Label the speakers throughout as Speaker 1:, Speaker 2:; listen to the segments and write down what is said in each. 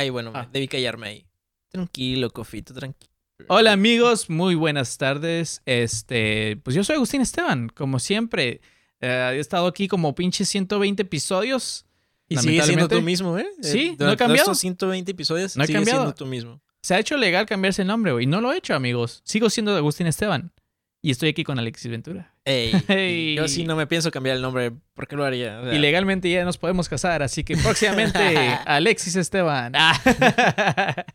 Speaker 1: Ay, bueno,
Speaker 2: Ah.
Speaker 1: debí callarme ahí. Tranquilo, Cofito, tranquilo.
Speaker 2: Hola amigos, muy buenas tardes. Este, pues yo soy Agustín Esteban, como siempre. eh, he estado aquí como pinche 120 episodios.
Speaker 1: Y sigue siendo tú mismo, ¿eh?
Speaker 2: Sí,
Speaker 1: Eh,
Speaker 2: no he cambiado.
Speaker 1: estos 120 episodios
Speaker 2: No he
Speaker 1: sigue
Speaker 2: cambiado.
Speaker 1: siendo tú mismo.
Speaker 2: Se ha hecho legal cambiarse el nombre, güey. No lo he hecho, amigos. Sigo siendo Agustín Esteban. Y estoy aquí con Alexis Ventura.
Speaker 1: Ey. Yo sí no me pienso cambiar el nombre. ¿Por qué lo haría? O sea,
Speaker 2: Y legalmente ya nos podemos casar, así que próximamente Alexis Esteban. Ah.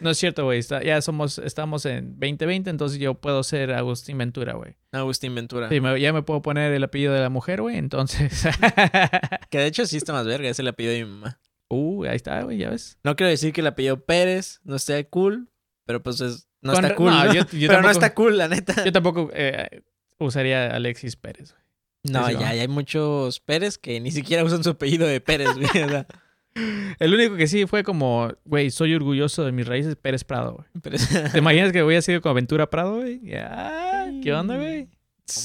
Speaker 2: No es cierto, güey. Ya somos, estamos en 2020, entonces yo puedo ser Agustín Ventura, güey.
Speaker 1: Agustín Ventura.
Speaker 2: Sí, me- ya me puedo poner el apellido de la mujer, güey. Entonces.
Speaker 1: Que de hecho sí está más verga. Es el apellido de mi mamá.
Speaker 2: uh, ahí está, güey, ya ves.
Speaker 1: No quiero decir que el apellido Pérez no esté cool. Pero pues es, no
Speaker 2: Con-
Speaker 1: está cool.
Speaker 2: no,
Speaker 1: ¿no?
Speaker 2: yo- yo
Speaker 1: pero no está cool, la neta.
Speaker 2: Yo tampoco eh, usaría Alexis Pérez, güey.
Speaker 1: No, ya, hay muchos Pérez que ni siquiera usan su apellido de Pérez, güey.
Speaker 2: El único que sí fue como, güey, soy orgulloso de mis raíces, Pérez Prado, güey.
Speaker 1: Pérez.
Speaker 2: ¿Te imaginas que hubiera sido con Aventura Prado, güey? Ya, ¿Qué onda, güey?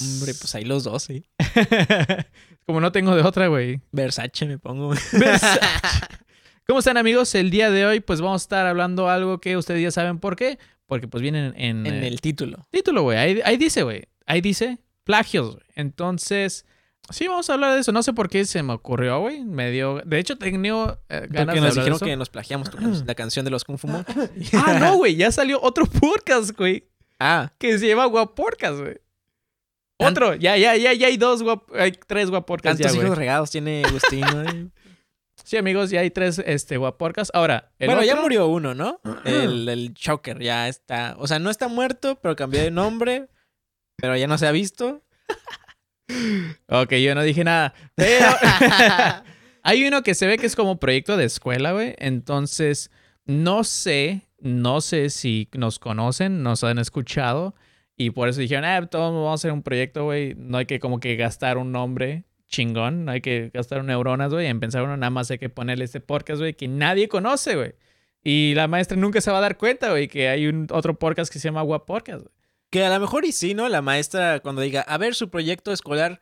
Speaker 1: Hombre, pues ahí los dos, sí.
Speaker 2: como no tengo de otra, güey.
Speaker 1: Versace me pongo, güey.
Speaker 2: ¿Cómo están, amigos? El día de hoy, pues vamos a estar hablando algo que ustedes ya saben por qué. Porque pues vienen en,
Speaker 1: En
Speaker 2: eh,
Speaker 1: el título.
Speaker 2: título, güey. Ahí, ahí dice, güey. Ahí dice plagios, güey. Entonces, sí, vamos a hablar de eso. No sé por qué se me ocurrió, güey. Me dio... De hecho, tenía eh, ganas
Speaker 1: nos
Speaker 2: de
Speaker 1: dijeron que nos plagiamos la canción de los Kung Fu.
Speaker 2: Ah, no, güey. Ya salió otro podcast, güey.
Speaker 1: Ah,
Speaker 2: Que se llama Guaporcas, güey. Otro. Ya, ya, ya, ya hay dos guap... Hay tres Guaporcas ya, güey.
Speaker 1: hijos regados tiene Agustín, güey.
Speaker 2: Sí, amigos, ya hay tres este, Guaporcas. Ahora, el
Speaker 1: Bueno, ya murió uno, ¿no? El, el Choker ya está. O sea, no está muerto, pero cambió de nombre. Pero ya no se ha visto.
Speaker 2: Ok, yo no dije nada. Pero hay uno que se ve que es como proyecto de escuela, güey. Entonces, no sé, no sé si nos conocen, nos han escuchado. Y por eso dijeron, ah, todos vamos a hacer un proyecto, güey. No hay que como que gastar un nombre chingón. No hay que gastar neuronas, güey. En pensar uno, nada más hay que ponerle este podcast, güey, que nadie conoce, güey. Y la maestra nunca se va a dar cuenta, güey, que hay un otro podcast que se llama Guap Podcast, güey.
Speaker 1: Que a lo mejor y sí, ¿no? La maestra cuando diga, a ver, su proyecto escolar,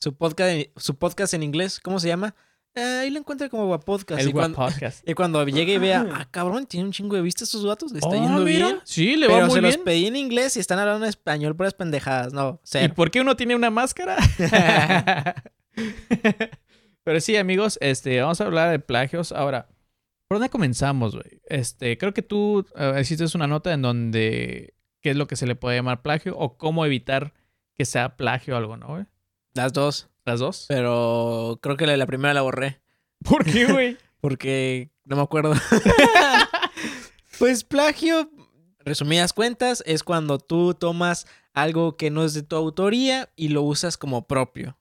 Speaker 1: su podcast, en- su podcast en inglés, ¿cómo se llama? Eh, ahí lo encuentra como Guapodcast.
Speaker 2: El
Speaker 1: y, cuando,
Speaker 2: Podcast.
Speaker 1: y cuando llegue y vea, ah, cabrón, tiene un chingo de vistas sus datos, le está
Speaker 2: Oh,
Speaker 1: yendo
Speaker 2: mira.
Speaker 1: bien.
Speaker 2: Sí, le va
Speaker 1: Pero
Speaker 2: muy
Speaker 1: se
Speaker 2: bien.
Speaker 1: los pedí en inglés y están hablando en español, puras pendejadas. No,
Speaker 2: ¿Y por qué uno tiene una máscara? Pero sí, amigos, este, vamos a hablar de plagios. Ahora, ¿por dónde comenzamos, güey? Este, creo que tú hiciste una nota en donde qué es lo que se le puede llamar plagio o cómo evitar que sea plagio o algo, ¿no, güey?
Speaker 1: Las dos.
Speaker 2: Las dos.
Speaker 1: Pero creo que la, la primera la borré.
Speaker 2: ¿Por qué, güey?
Speaker 1: Porque no me acuerdo. pues plagio, resumidas cuentas, es cuando tú tomas algo que no es de tu autoría y lo usas como propio.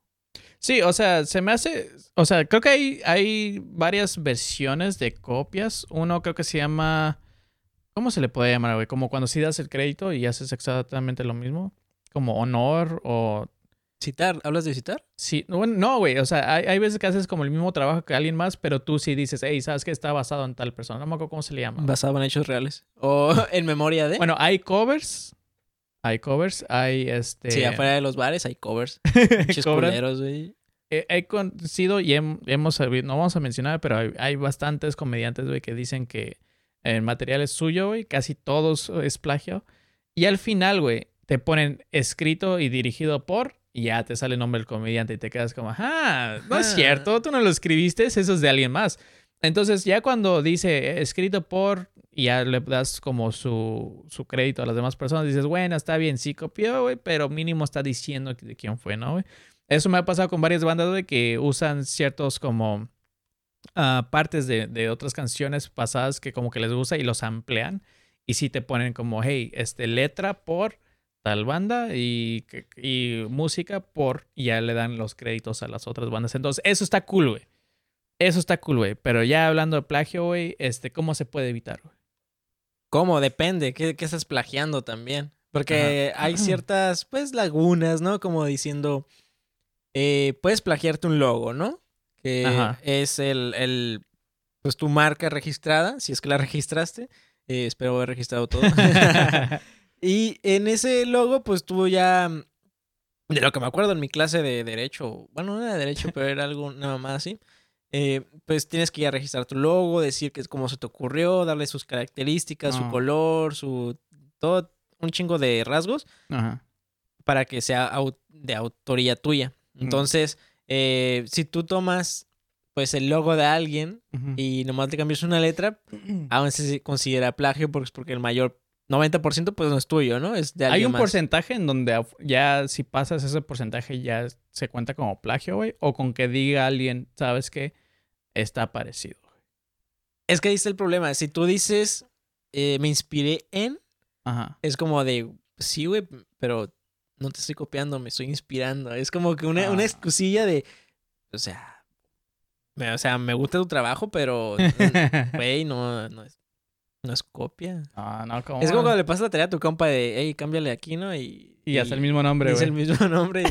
Speaker 2: Sí, o sea, se me hace. O sea, creo que hay, hay varias versiones de copias. Uno creo que se llama. ¿Cómo se le puede llamar, güey? Como cuando sí das el crédito y haces exactamente lo mismo. Como honor o.
Speaker 1: Citar, ¿hablas de citar?
Speaker 2: Sí, bueno, no, güey. O sea, hay, hay veces que haces como el mismo trabajo que alguien más, pero tú sí dices, hey, ¿sabes que está basado en tal persona? No me acuerdo cómo se le llama.
Speaker 1: Basado en hechos reales. O en memoria de.
Speaker 2: Bueno, hay covers. Hay covers. Hay este.
Speaker 1: sí, afuera de los bares hay covers. Pinches
Speaker 2: cobran.
Speaker 1: culeros, güey.
Speaker 2: He, he conocido y hem- hemos sabido, no vamos a mencionar, pero hay, hay bastantes comediantes, güey, que dicen que el material es suyo, güey, casi todos es plagio. Y al final, güey, te ponen escrito y dirigido por, y ya te sale el nombre del comediante y te quedas como, ah, no es
Speaker 1: Ah.
Speaker 2: cierto, tú no lo escribiste, eso es de alguien más. Entonces, ya cuando dice escrito por, y ya le das como su, su crédito a las demás personas, dices, bueno, está bien, sí copió, güey, pero mínimo está diciendo de quién fue, ¿no, güey? Eso me ha pasado con varias bandas, güey, que usan ciertos como ah, partes de, de otras canciones pasadas que como que les gusta y los amplian. Y sí te ponen como, hey, este, letra por tal banda y, y música por, y ya le dan los créditos a las otras bandas. Entonces, eso está cool, güey. Eso está cool, güey. Pero ya hablando de plagio, güey, este, ¿cómo se puede evitar, güey?
Speaker 1: ¿Cómo? Depende. ¿Qué, qué estás plagiando también? Porque hay ciertas, pues, lagunas, ¿no? Como diciendo, eh, puedes plagiarte un logo, ¿no? Que
Speaker 2: Ajá.
Speaker 1: es el, el, pues, tu marca registrada, si es que la registraste. Eh, espero haber registrado todo. y en ese logo, pues, tú ya, de lo que me acuerdo en mi clase de Derecho, bueno, no era de Derecho, pero era algo, una mamá así. Eh, pues tienes que ir a registrar tu logo, decir que es cómo se te ocurrió, darle sus características, su
Speaker 2: Ah.
Speaker 1: color, su todo, un chingo de rasgos
Speaker 2: Ajá.
Speaker 1: para que sea au- de autoría tuya. Entonces, eh, si tú tomas pues el logo de alguien y nomás le cambias una letra, aún se considera plagio porque, porque el mayor 90% pues no es tuyo, ¿no? Es de
Speaker 2: Hay
Speaker 1: alguien
Speaker 2: un
Speaker 1: más.
Speaker 2: porcentaje en donde ya si pasas ese porcentaje ya se cuenta como plagio, güey. O con que diga alguien, ¿sabes qué? Está parecido.
Speaker 1: Es que ahí está el problema. Si tú dices, eh, me inspiré en,
Speaker 2: Ajá.
Speaker 1: es como de, sí, güey, pero no te estoy copiando, me estoy inspirando. Es como que una, una
Speaker 2: Ah.
Speaker 1: excusilla de, o sea, me, o sea, me gusta tu trabajo, pero, güey, no, no, es, no es copia.
Speaker 2: Ah, no, ¿cómo?
Speaker 1: Es como cuando le pasas la tarea a tu compa de, hey, cámbiale aquí, ¿no? Y,
Speaker 2: Y hasta el mismo nombre,
Speaker 1: Es
Speaker 2: güey.
Speaker 1: el mismo nombre.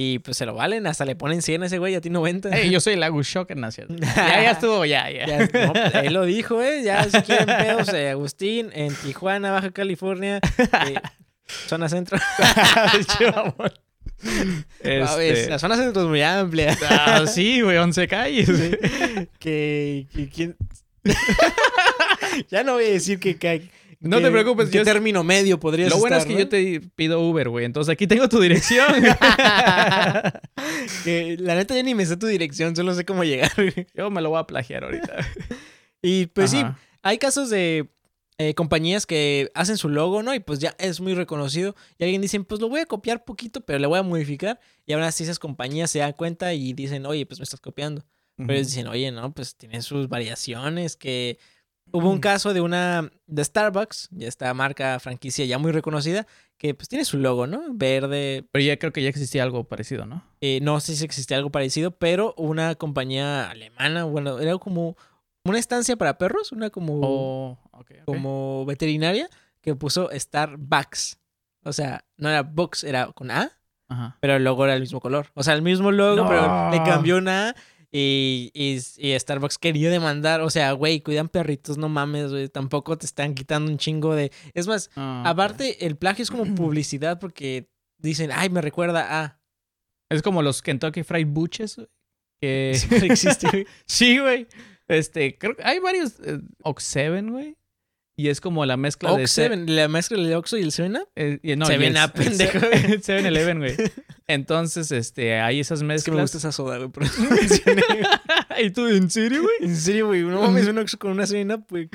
Speaker 1: Y, pues se lo valen, hasta le ponen 100 a ese güey, a ti 90.
Speaker 2: Ey, yo soy el Agus Shocker, ¿no cierto? Ya, ya estuvo, ya, ya.
Speaker 1: Ya, no, pues, él lo dijo, ¿eh? Ya si quieren pedos, eh, Agustín, en Tijuana, Baja California, eh, zona centro.
Speaker 2: Este-
Speaker 1: La zona centro es muy amplia.
Speaker 2: Ah, sí, güey, once calles.
Speaker 1: que, que- ya no voy a decir que... que
Speaker 2: No te preocupes,
Speaker 1: ¿Qué
Speaker 2: yo-
Speaker 1: término medio podrías
Speaker 2: Lo bueno es que
Speaker 1: ¿no?
Speaker 2: yo te pido Uber, güey. Entonces aquí tengo tu dirección.
Speaker 1: que la neta ya ni me sé tu dirección, solo sé cómo llegar.
Speaker 2: yo me lo voy a plagiar ahorita.
Speaker 1: y pues sí, hay casos de eh, compañías que hacen su logo, ¿no? Y pues ya es muy reconocido. Y alguien dice, pues lo voy a copiar poquito, pero le voy a modificar. Y ahora sí esas compañías se dan cuenta y dicen, oye, pues me estás copiando. Pero ellos dicen, oye, no, pues tiene sus variaciones. Que hubo un caso de una, de Starbucks, ya esta marca franquicia ya muy reconocida, que pues tiene su logo, ¿no? Verde.
Speaker 2: Pero ya creo que ya existía algo parecido, ¿no?
Speaker 1: Eh, no sé si existía algo parecido, pero una compañía alemana, bueno, era como una estancia para perros, una como
Speaker 2: Oh,
Speaker 1: como veterinaria que puso Starbucks. O sea, no era Box, era con A,
Speaker 2: Ajá.
Speaker 1: pero el logo era el mismo color. O sea, el mismo logo,
Speaker 2: No.
Speaker 1: pero le cambió una A y, y, y Starbucks quería demandar. O sea, güey, cuidan perritos, no mames, güey. Tampoco te están quitando un chingo de. Es más,
Speaker 2: Ah,
Speaker 1: aparte, el plagio es como publicidad porque dicen, ay, me recuerda a.
Speaker 2: Es como los Kentucky Fried Butches, güey, que...
Speaker 1: Existe, güey.
Speaker 2: sí, güey. Este, creo que hay varios eh, Ox7, güey. Y es como la mezcla de...
Speaker 1: Ox
Speaker 2: se-
Speaker 1: 7, la mezcla del Oxxo y el 7
Speaker 2: eh, y- no, y
Speaker 1: 7
Speaker 2: el-
Speaker 1: Up, pendejo.
Speaker 2: el 7-Eleven, güey. Entonces, este, hay esas
Speaker 1: Es que me
Speaker 2: mezclas.
Speaker 1: gusta esa soda, güey.
Speaker 2: ¿Y tú, en serio, güey?
Speaker 1: en serio, güey. No mames, un Oxxo con una 7 Up, güey.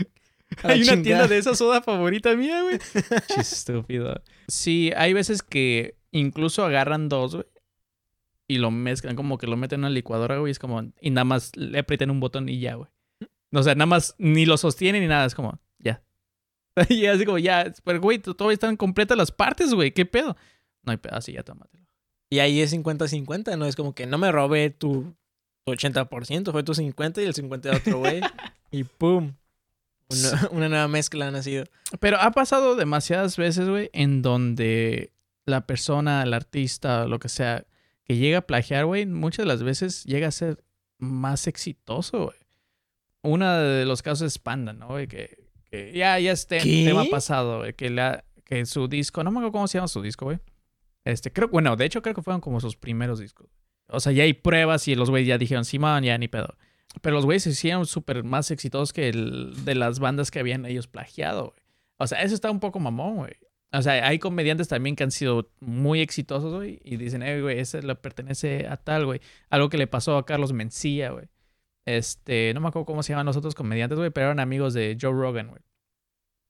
Speaker 1: A la
Speaker 2: Hay una tienda de esa soda favorita mía, güey. Chis, estúpido. Sí, hay veces que incluso agarran dos, güey. Y lo mezclan, como que lo meten en una licuadora, güey. Es como, y nada más le aprietan un botón y ya, güey. O sea, nada más ni lo sostienen ni nada. Es como. Y así como, ya. Pero, güey, todavía están completas las partes, güey. ¿Qué pedo? No hay pedo, así ya tómatelo.
Speaker 1: Y ahí es 50-50, ¿no? Es como que no me robé tu, tu 80%, fue tu 50 y el 50 de otro güey. y ¡pum! Una, una nueva mezcla ha nacido.
Speaker 2: Pero ha pasado demasiadas veces, güey, en donde la persona, el artista, lo que sea, que llega a plagiar, güey, muchas de las veces llega a ser más exitoso, güey. Uno de los casos es Panda, ¿no, güey? Que, que ya, ya es te-
Speaker 1: ¿Qué?
Speaker 2: tema pasado, güey. Que, la, que su disco, no me acuerdo cómo se llama su disco, güey. Este, creo, bueno, de hecho creo que fueron como sus primeros discos. O sea, ya hay pruebas y los güeyes ya dijeron, Simón, ya ni pedo. Pero los güeyes se hicieron súper más exitosos que el de las bandas que habían ellos plagiado, güey. O sea, eso está un poco mamón, güey. O sea, hay comediantes también que han sido muy exitosos, güey, y dicen, eh, güey, ese le pertenece a tal, güey. Algo que le pasó a Carlos Mencía, güey. Este, no me acuerdo cómo se llaman los otros comediantes, güey, pero eran amigos de Joe Rogan, güey.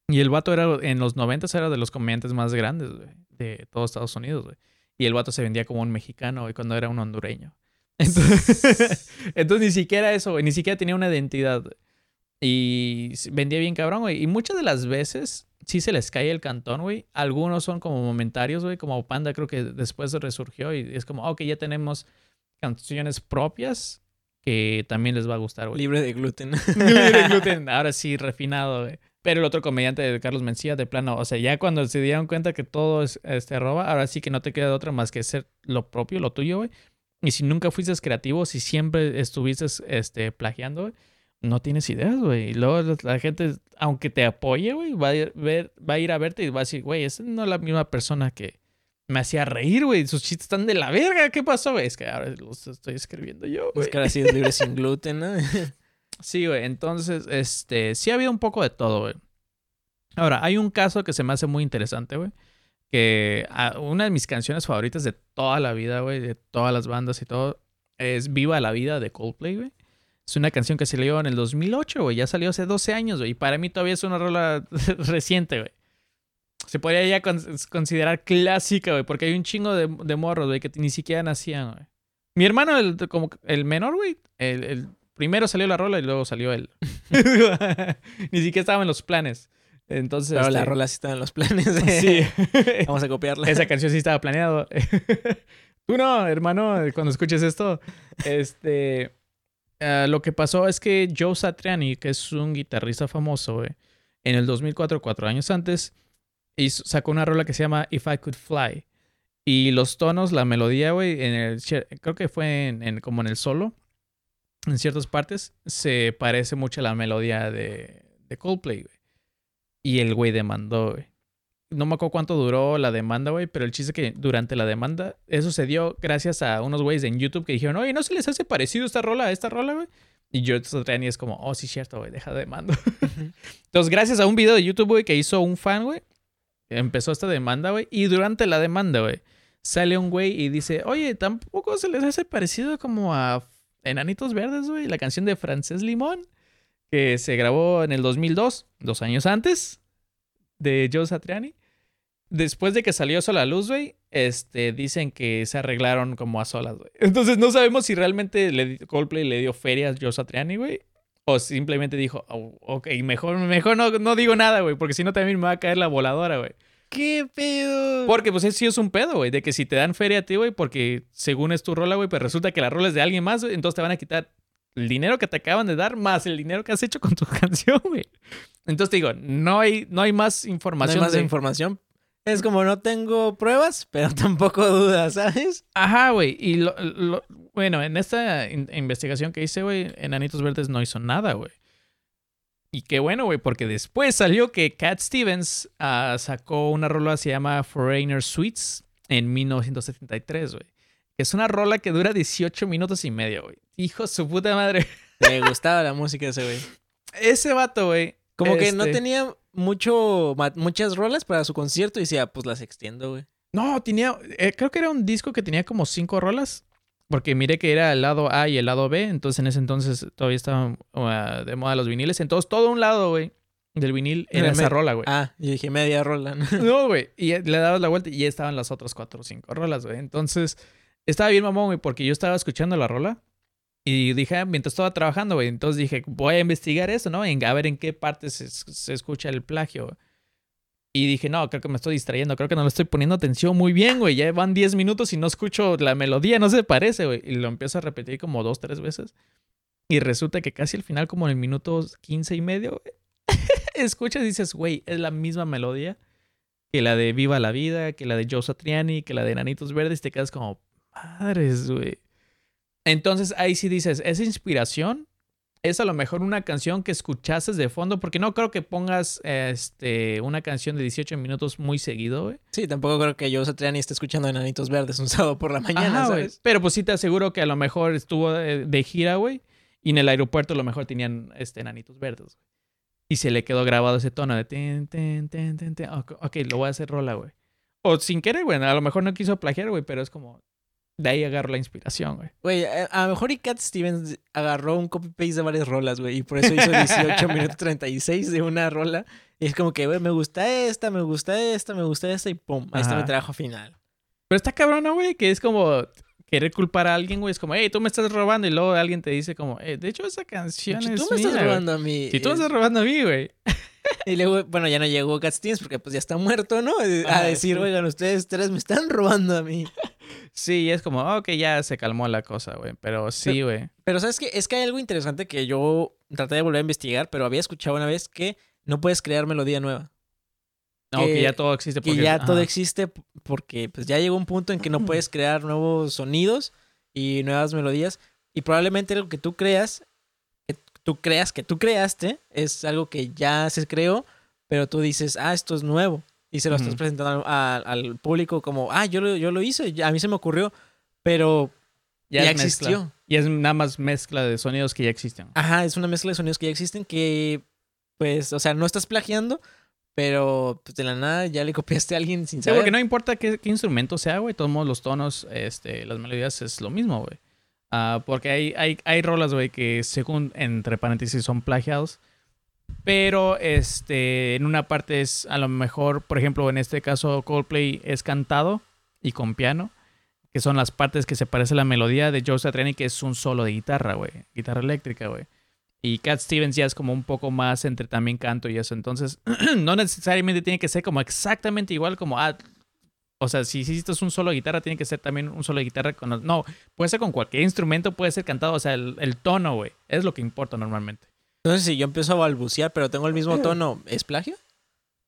Speaker 2: Y el vato era, en los 90 era de los comediantes más grandes, güey, de todo Estados Unidos, güey. Y el vato se vendía como un mexicano, güey, cuando era un hondureño. Entonces, entonces ni siquiera eso, güey, ni siquiera tenía una identidad. Y vendía bien cabrón, güey. Y muchas de las veces sí se les cae el cantón, güey. Algunos son como momentarios, güey. Como Panda creo que después resurgió y es como, "Ah, ok, ya tenemos canciones propias que también les va a gustar, güey.
Speaker 1: Libre de gluten.
Speaker 2: Libre de gluten, ahora sí, refinado, güey. Pero el otro comediante de Carlos Mencía, de plano, o sea, ya cuando se dieron cuenta que todo es este roba, ahora sí que no te queda de otra más que ser lo propio, lo tuyo, güey. Y si nunca fuiste creativo, si siempre estuviste este, plagiando, güey, no tienes ideas, güey. Y luego la, gente, aunque te apoye, güey, va a, ir, ver, va a ir a verte y va a decir, güey, esa no es la misma persona que me hacía reír, güey. Sus chistes están de la verga. ¿Qué pasó, güey? Es que ahora los estoy escribiendo yo,
Speaker 1: Es
Speaker 2: güey.
Speaker 1: que ahora sí es libre sin gluten, ¿no?
Speaker 2: Sí, güey. Entonces, este, sí ha habido un poco de todo, güey. Ahora, hay un caso que se me hace muy interesante, güey. Que una de mis canciones favoritas de toda la vida, güey, de todas las bandas y todo, es Viva la Vida de Coldplay, güey. Es una canción que salió en el 2008, güey. Ya salió hace 12 años, güey. Y para mí todavía es una rola reciente, güey. Se podría ya con- considerar clásica, güey. Porque hay un chingo de, de morros, güey, que ni siquiera nacían, güey. Mi hermano, el, como el menor, güey, el, el primero salió la rola y luego salió él. ni siquiera estaba en los planes. Entonces.
Speaker 1: Pero la
Speaker 2: este,
Speaker 1: rola sí está en los planes. de-
Speaker 2: Sí.
Speaker 1: Vamos a copiarla.
Speaker 2: Esa canción sí estaba planeado. Tú no, hermano, cuando escuches esto. Este. ah, lo que pasó es que Joe Satriani, que es un guitarrista famoso, güey, en el 2004, cuatro años antes, hizo- sacó una rola que se llama If I Could Fly. Y los tonos, la melodía, güey, en el, creo que fue en, en- como en el solo, en ciertas partes, se parece mucho a la melodía de, de Coldplay, güey. Y el güey demandó, güey no me acuerdo cuánto duró la demanda, güey, pero el chiste es que durante la demanda, eso se dio gracias a unos güeyes en YouTube que dijeron, oye, ¿no se les hace parecido esta rola a esta rola, güey? Y yo Satriani es como, oh, sí, cierto, güey, deja de demanda. Entonces, gracias a un video de YouTube, güey, que hizo un fan, güey, empezó esta demanda, güey, y durante la demanda, güey, sale un güey y dice, oye, tampoco se les hace parecido como a Enanitos Verdes, güey, la canción de Frances Limón, que se grabó en el 2002, dos años antes de Joe Satriani. Después de que salió eso a la luz, güey, este, dicen que se arreglaron como a solas, güey. Entonces no sabemos si realmente le, Coldplay le dio feria a Joe Satriani, güey. O simplemente dijo, "Oh, ok, mejor, mejor no, no digo nada, güey, porque si no también me va a caer la voladora, güey.
Speaker 1: ¿Qué pedo?
Speaker 2: Porque pues sí es un pedo, güey, de que si te dan feria a ti, güey, porque según es tu rola, güey, pues resulta que la rola es de alguien más, güey, entonces te van a quitar el dinero que te acaban de dar más el dinero que has hecho con tu canción, güey. Entonces te digo, no hay, no hay más
Speaker 1: No hay
Speaker 2: información.
Speaker 1: más
Speaker 2: de-
Speaker 1: información. Es como no tengo pruebas, pero tampoco dudas, ¿sabes?
Speaker 2: Ajá, güey. Y lo, lo- bueno, en esta in- investigación que hice, güey, Enanitos Verdes no hizo nada, güey. Y qué bueno, güey, porque después salió que Cat Stevens ah, sacó una rola que se llama Foreigner Suites en 1973, güey. Que es una rola que dura 18 minutos y medio, güey. Hijo de su puta madre.
Speaker 1: Me gustaba la música ese güey.
Speaker 2: Ese vato, güey.
Speaker 1: Como que no
Speaker 2: este,
Speaker 1: tenía mucho, muchas rolas para su concierto y decía, pues las extiendo, güey.
Speaker 2: No, tenía. eh, creo que era un disco que tenía como cinco rolas. Porque miré que era el lado A y el lado B. Entonces en ese entonces todavía estaban uh, de moda los viniles. Entonces todo un lado, güey, del vinil era
Speaker 1: Era
Speaker 2: esa rola, güey.
Speaker 1: Ah, yo dije media rola. ¿no?
Speaker 2: No, güey. Y le dabas la vuelta y ya estaban las otras cuatro o cinco rolas, güey. Entonces estaba bien mamón, güey, porque yo estaba escuchando la rola. Y dije, ah, mientras estaba trabajando, güey. Entonces dije, voy a investigar eso, ¿no? En, a ver en qué parte se, se escucha el plagio. Y dije, no, creo que me estoy distrayendo. Creo que no le estoy poniendo atención muy bien, güey. Ya van 10 minutos y no escucho la melodía. No se parece, güey. Y lo empiezo a repetir como dos, tres veces. Y resulta que casi al final, como en el minuto 15 y medio, escuchas y dices, güey, es la misma melodía que la de Viva la Vida, que la de Joe Satriani, que la de Nanitos Verdes. Te quedas como, madres, güey. Entonces ahí sí dices, esa inspiración es a lo mejor una canción que escuchases de fondo, porque no creo que pongas este, una canción de 18 minutos muy seguido, güey.
Speaker 1: Sí, tampoco creo que yo Satriani esté escuchando Enanitos Verdes un sábado por la mañana,
Speaker 2: Ajá.
Speaker 1: ¿sabes?
Speaker 2: Pero pues sí te aseguro que a lo mejor estuvo de, de gira, güey, y en el aeropuerto a lo mejor tenían este, Nanitos Verdes, güey. Y se le quedó grabado ese tono de ten, ten, ten, ten, ten. Ok, ok, lo voy a hacer rola, güey. O sin querer, güey. A lo mejor no quiso plagiar, güey, pero es como... De ahí agarro la inspiración, güey.
Speaker 1: Güey, a, a lo mejor y Cat Stevens agarró un copy-paste de varias rolas, güey, y por eso hizo 18 minutos 36 de una rola. Y es como que, güey, me gusta esta, me gusta esta, me gusta esta, y pum, ahí está mi trabajo final.
Speaker 2: Pero está cabrona, güey, que es como querer culpar a alguien, güey. Es como, hey, tú me estás robando. Y luego alguien te dice como, eh, de hecho esa canción
Speaker 1: Si
Speaker 2: es
Speaker 1: tú me estás
Speaker 2: güey.
Speaker 1: robando a mí.
Speaker 2: Si tú me
Speaker 1: es-
Speaker 2: estás robando a mí, güey.
Speaker 1: Y luego, bueno, ya no llegó Cat Stevens porque pues ya está muerto, ¿no? A decir, oigan, ustedes tres me están robando a mí.
Speaker 2: Sí, es como, ok, ya se calmó la cosa, güey. Pero sí, güey.
Speaker 1: Pero ¿sabes qué? Es que hay algo interesante que yo traté de volver a investigar, pero había escuchado una vez que no puedes crear melodía nueva.
Speaker 2: No,
Speaker 1: Que-
Speaker 2: que, ya todo existe.
Speaker 1: Que
Speaker 2: porque-
Speaker 1: ya
Speaker 2: ajá.
Speaker 1: todo existe porque pues ya llegó un punto en que no puedes crear nuevos sonidos y nuevas melodías. Y probablemente algo que tú creas, que tú creas que tú creaste, es algo que ya se creó, pero tú dices, ah, esto es nuevo. Y se lo estás
Speaker 2: Ujú.
Speaker 1: presentando al, al público como, ah, yo lo, yo lo hice, ya- a mí se me ocurrió, pero ya,
Speaker 2: es
Speaker 1: existió.
Speaker 2: mezcla. Y es nada más mezcla de sonidos que ya existen.
Speaker 1: Ajá, es una mezcla de sonidos que ya existen que, pues, o sea, no estás plagiando, pero pues de la nada ya le copiaste a alguien sin
Speaker 2: Sí,
Speaker 1: saber.
Speaker 2: porque no importa qué, qué instrumento sea, güey, todos modos los tonos, este, las melodías es lo mismo, güey. Ah, porque hay, hay, hay rolas, güey, que según, entre paréntesis, son plagiados. Pero, este, en una parte es, a lo mejor, por ejemplo, en este caso, Coldplay es cantado y con piano, que son las partes que se parece a la melodía de Joe Satriani, que es un solo de guitarra, güey, guitarra eléctrica, güey. Y Cat Stevens ya es como un poco más entre también canto y eso. Entonces, no necesariamente tiene que ser como exactamente igual como, ah, o sea, si hiciste un solo de guitarra, tiene que ser también un solo de guitarra con... No, puede ser con cualquier instrumento, puede ser cantado, o sea, el, el tono, güey, es lo que importa normalmente.
Speaker 1: Entonces, si yo empiezo a balbucear, pero tengo el mismo tono, ¿es plagio?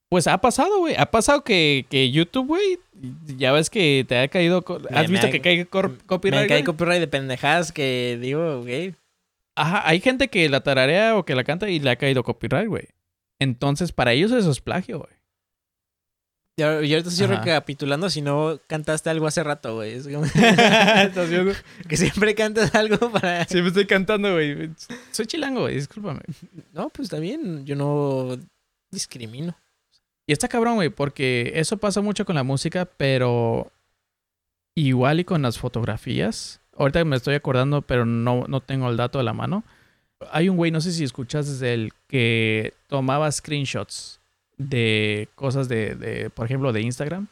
Speaker 2: Pues ha pasado, güey. Ha pasado que, que YouTube, güey, ya ves que te ha caído...
Speaker 1: Me-
Speaker 2: ¿Has
Speaker 1: me
Speaker 2: visto
Speaker 1: ha-
Speaker 2: que cae cor-
Speaker 1: Me
Speaker 2: copyright?
Speaker 1: cae copyright de pendejadas que digo, güey.
Speaker 2: Ajá, hay gente que la tararea o que la canta y le ha caído copyright, güey. Entonces, para ellos eso es plagio, güey.
Speaker 1: Y ahor- y ahorita estoy
Speaker 2: Ajá.
Speaker 1: recapitulando si no cantaste algo hace rato, güey. Es como- que siempre cantas algo para...
Speaker 2: Siempre estoy cantando, güey. Soy chilango, güey, discúlpame.
Speaker 1: No, pues está bien, yo no discrimino.
Speaker 2: Y está cabrón, güey, porque eso pasa mucho con la música, pero igual y con las fotografías. Ahorita me estoy acordando, pero no, no tengo el dato a la mano. Hay un güey, no sé si escuchaste de él, que tomaba screenshots de cosas de, de, por ejemplo, de Instagram.